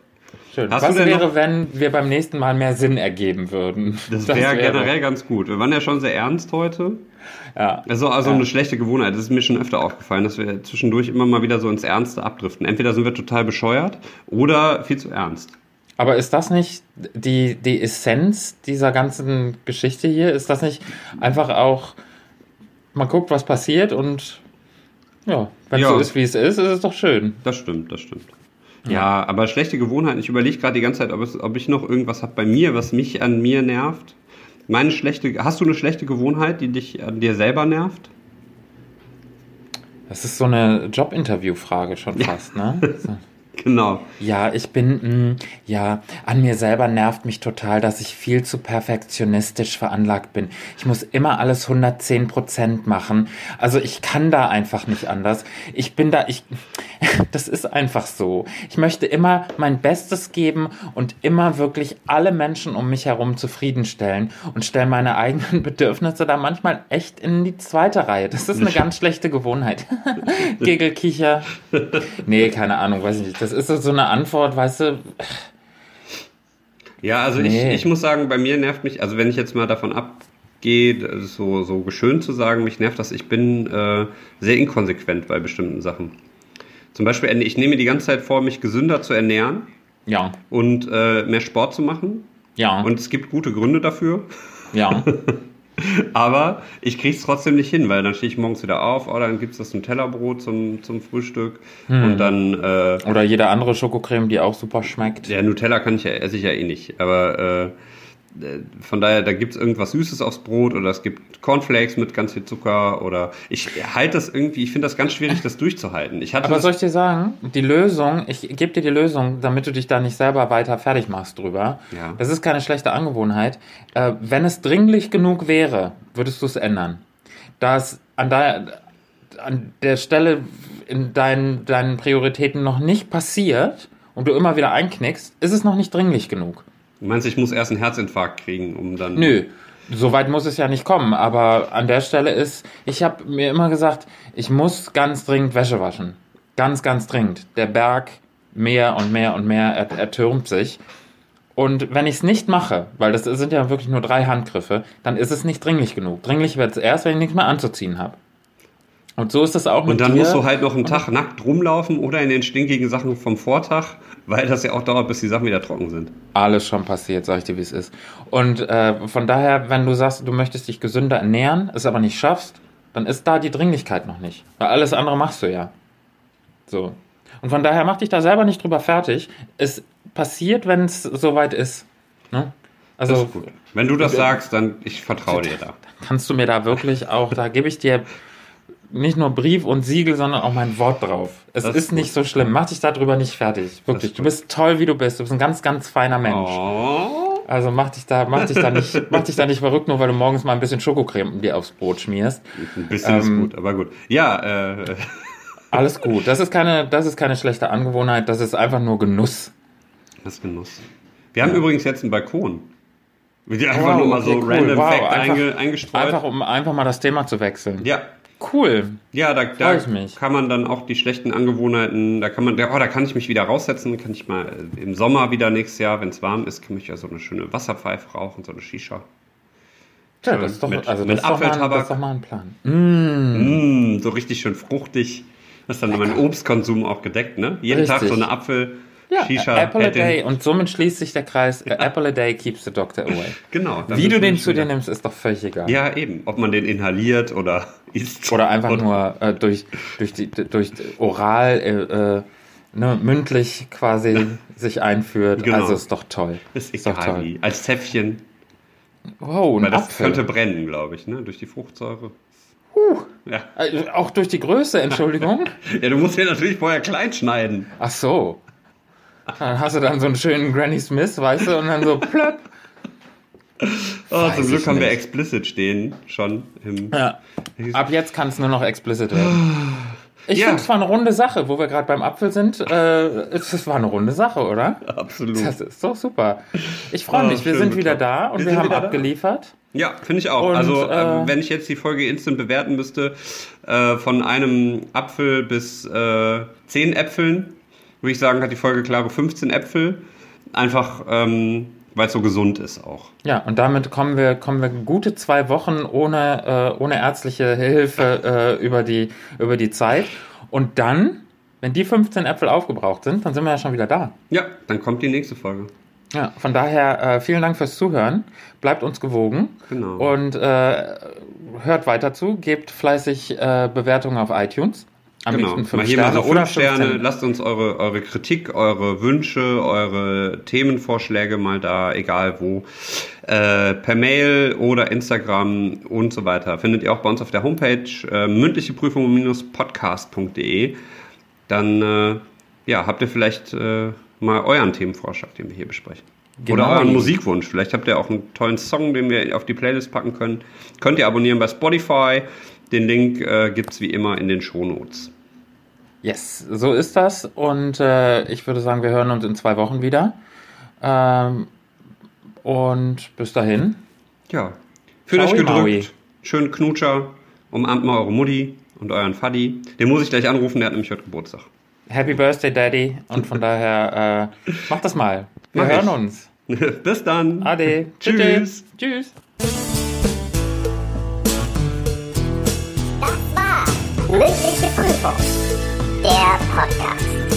Schön. Hast Was wäre, noch- wenn wir beim nächsten Mal mehr Sinn ergeben würden? Das, [laughs] wäre wäre- generell ganz gut. Wir waren ja schon sehr ernst heute. Ja. Also, also Ja. eine schlechte Gewohnheit. Das ist mir schon öfter aufgefallen, dass wir zwischendurch immer mal wieder so ins Ernste abdriften. Entweder sind wir total bescheuert oder viel zu ernst. Aber ist das nicht die, die Essenz dieser ganzen Geschichte hier? Ist das nicht einfach auch, man guckt, was passiert und ja, wenn es Ja. so ist, wie es ist, ist es doch schön. Das stimmt, das stimmt. Ja, aber schlechte Gewohnheiten. Ich überlege gerade die ganze Zeit, ob, es, ob ich noch irgendwas habe bei mir, was mich an mir nervt. Meine schlechte. Hast du eine schlechte Gewohnheit, die dich an dir selber nervt? Das ist so eine Jobinterview-Frage schon fast, ne? [laughs] So. Genau. Ja, ich bin, mh, ja, an mir selber nervt mich total, dass ich viel zu perfektionistisch veranlagt bin. Ich muss immer alles 110 Prozent machen. Also ich kann da einfach nicht anders. Ich bin da, ich, [laughs] das ist einfach so. Ich möchte immer mein Bestes geben und immer wirklich alle Menschen um mich herum zufriedenstellen und stelle meine eigenen [laughs] Bedürfnisse da manchmal echt in die zweite Reihe. Das ist eine ganz schlechte Gewohnheit. [laughs] Giggle, Kicher. Nee, keine Ahnung, weiß ich nicht. Das ist so eine Antwort, weißt du. Ja, also Nee. ich, ich muss sagen, bei mir nervt mich, also wenn ich jetzt mal davon abgehe, so, so geschönt zu sagen, mich nervt das, ich bin äh, sehr inkonsequent bei bestimmten Sachen. Zum Beispiel, ich nehme mir die ganze Zeit vor, mich gesünder zu ernähren Ja, und äh, mehr Sport zu machen. ja, Und es gibt gute Gründe dafür. ja. [laughs] Aber ich kriege es trotzdem nicht hin, weil dann stehe ich morgens wieder auf, oh, dann gibt es das Nutella-Brot zum, zum Frühstück. Und dann, äh, Oder jede andere Schokocreme, die auch super schmeckt. ja, Nutella kann ich ja, esse ich ja eh nicht. Aber äh, von daher, da gibt es irgendwas Süßes aufs Brot oder es gibt Cornflakes mit ganz viel Zucker oder ich halte das irgendwie, ich finde das ganz schwierig, das durchzuhalten. Aber soll ich dir sagen, die Lösung, ich gebe dir die Lösung, damit du dich da nicht selber weiter fertig machst drüber. Ja. Das ist keine schlechte Angewohnheit. Äh, wenn es dringlich genug wäre, würdest du es ändern. Da es an der, an der Stelle in deinen, deinen Prioritäten noch nicht passiert und du immer wieder einknickst, ist es noch nicht dringlich genug. Du meinst, ich muss erst einen Herzinfarkt kriegen, um dann... Nö, so weit muss es ja nicht kommen. Aber an der Stelle ist, ich habe mir immer gesagt, ich muss ganz dringend Wäsche waschen. Ganz, ganz dringend. Der Berg mehr und mehr und mehr er, ertürmt sich. Und wenn ich es nicht mache, weil das sind ja wirklich nur drei Handgriffe, dann ist es nicht dringlich genug. Dringlich wird es erst, wenn ich nichts mehr anzuziehen habe. Und so ist es auch mit Und dann dir. musst du halt noch einen Tag nackt rumlaufen oder in den stinkigen Sachen vom Vortag, weil das ja auch dauert, bis die Sachen wieder trocken sind. Alles schon passiert, sag ich dir, wie es ist. Und äh, von daher, wenn du sagst, du möchtest dich gesünder ernähren, es aber nicht schaffst, dann ist da die Dringlichkeit noch nicht. Weil alles andere machst du ja. So. Und von daher mach dich da selber nicht drüber fertig. Es passiert, wenn es soweit ist. Ne? Also. Wenn du das sagst, dann ich vertraue dir da. kannst du mir da wirklich auch, da gebe ich dir nicht nur Brief und Siegel, sondern auch mein Wort drauf. Es Das ist, ist nicht so schlimm. Mach dich darüber nicht fertig. Wirklich. ist Du bist toll, wie du bist. Du bist ein ganz, ganz feiner Mensch. Oh. Also mach dich da, mach dich da nicht, [laughs] mach dich da nicht verrückt, nur weil du morgens mal ein bisschen Schokocreme dir aufs Brot schmierst. Ein bisschen ist Ähm, gut, aber gut. Ja, äh, [laughs] Alles gut. Das ist keine, das ist keine schlechte Angewohnheit. Das ist einfach nur Genuss. das ist Genuss. Wir haben übrigens jetzt einen Balkon. Wird ja einfach Wow, nur mal so okay, cool. random Wow, Fact einfach- einge, eingestreut. Einfach, um einfach mal das Thema zu wechseln. ja, Cool. ja, da, da ich mich. kann man dann auch die schlechten Angewohnheiten, da kann man, da, oh, da kann ich mich wieder raussetzen, kann ich mal äh, im Sommer wieder nächstes Jahr, wenn es warm ist, kann ich ja so eine schöne Wasserpfeife rauchen, so eine Shisha. Ja, das ist doch, Mit- also mit das, ist doch mal, Apfeltabak. das ist doch mal ein Plan. Mm. Mm, so richtig schön fruchtig. Das ist dann mein Obstkonsum auch gedeckt, ne? Jeden Richtig. Tag so eine Apfel, Ja, Shisha. Apple a day. Und somit schließt sich der Kreis. äh, Apple a day keeps the doctor away. Genau. Wie du den zu dir nimmst, ist doch völlig egal. Ja, eben. Ob man den inhaliert oder [laughs] isst. Oder einfach Oder- nur äh, durch, durch, die, durch oral, äh, äh, ne, mündlich quasi sich einführt. Genau. Also ist doch toll. Ist Ist doch toll. Als Zäpfchen. Wow, ein Weil das Apfel. könnte brennen, glaube ich, ne? Durch die Fruchtsäure. Ja. Äh, auch durch die Größe, Entschuldigung. [laughs] ja, du musst den natürlich vorher klein schneiden. Ach so. Dann hast du dann so einen schönen Granny Smith, weißt du, und dann so plöpp. Oh, zum Glück haben wir explicit stehen schon. Im Ja. Ab jetzt kann es nur noch explicit werden. Ich Ja. finde, es war eine runde Sache, wo wir gerade beim Apfel sind. Äh, es, war eine runde Sache, oder? Absolut. Das ist doch super. Ich freue Oh, mich, wir sind wieder da und Wir wir, haben wieder da. abgeliefert. Ja, finde ich auch. Und, also, äh, äh, wenn ich jetzt die Folge instant bewerten müsste, äh, von einem Apfel bis äh, 10 Äpfeln, würde ich sagen, hat die Folge klare 15 Äpfel. Einfach, ähm, weil es so gesund ist auch. Ja, und damit kommen wir, kommen wir gute zwei Wochen ohne, äh, ohne ärztliche Hilfe äh, über, die, über die Zeit. Und dann, wenn die 15 Äpfel aufgebraucht sind, dann sind wir ja schon wieder da. Ja, dann kommt die nächste Folge. Ja, von daher äh, vielen Dank fürs Zuhören. Bleibt uns gewogen. Genau. Und äh, hört weiter zu. Gebt fleißig äh, Bewertungen auf iTunes. Am Genau, liebsten mal 5 hier mal Sterne so oder fünf Sterne. 15. Lasst uns eure, eure Kritik, eure Wünsche, eure Themenvorschläge mal da, egal wo. Äh, per Mail oder Instagram und so weiter. Findet ihr auch bei uns auf der Homepage äh, mündliche Prüfung-podcast.de. Dann äh, ja, habt ihr vielleicht äh, mal euren Themenvorschlag, den wir hier besprechen. Genau. Oder euren Musikwunsch. Vielleicht habt ihr auch einen tollen Song, den wir auf die Playlist packen können. Könnt ihr abonnieren bei Spotify. Den Link äh, gibt es wie immer in den Shownotes. Yes, so ist das. Und äh, ich würde sagen, wir hören uns in zwei Wochen wieder. Ähm, und bis dahin. Ja. Fühlt euch gedrückt. Maui. Schönen Knutscher. Umarmt mal eure Mutti und euren Faddy. Den muss ich gleich anrufen, der hat nämlich heute Geburtstag. Happy Birthday, Daddy. Und von daher, äh, macht das mal. Wir Mach hören ich. uns. [laughs] Bis dann. Ade. Tschüss. Tschüss. Das mündliche Prüfung, der Podcast.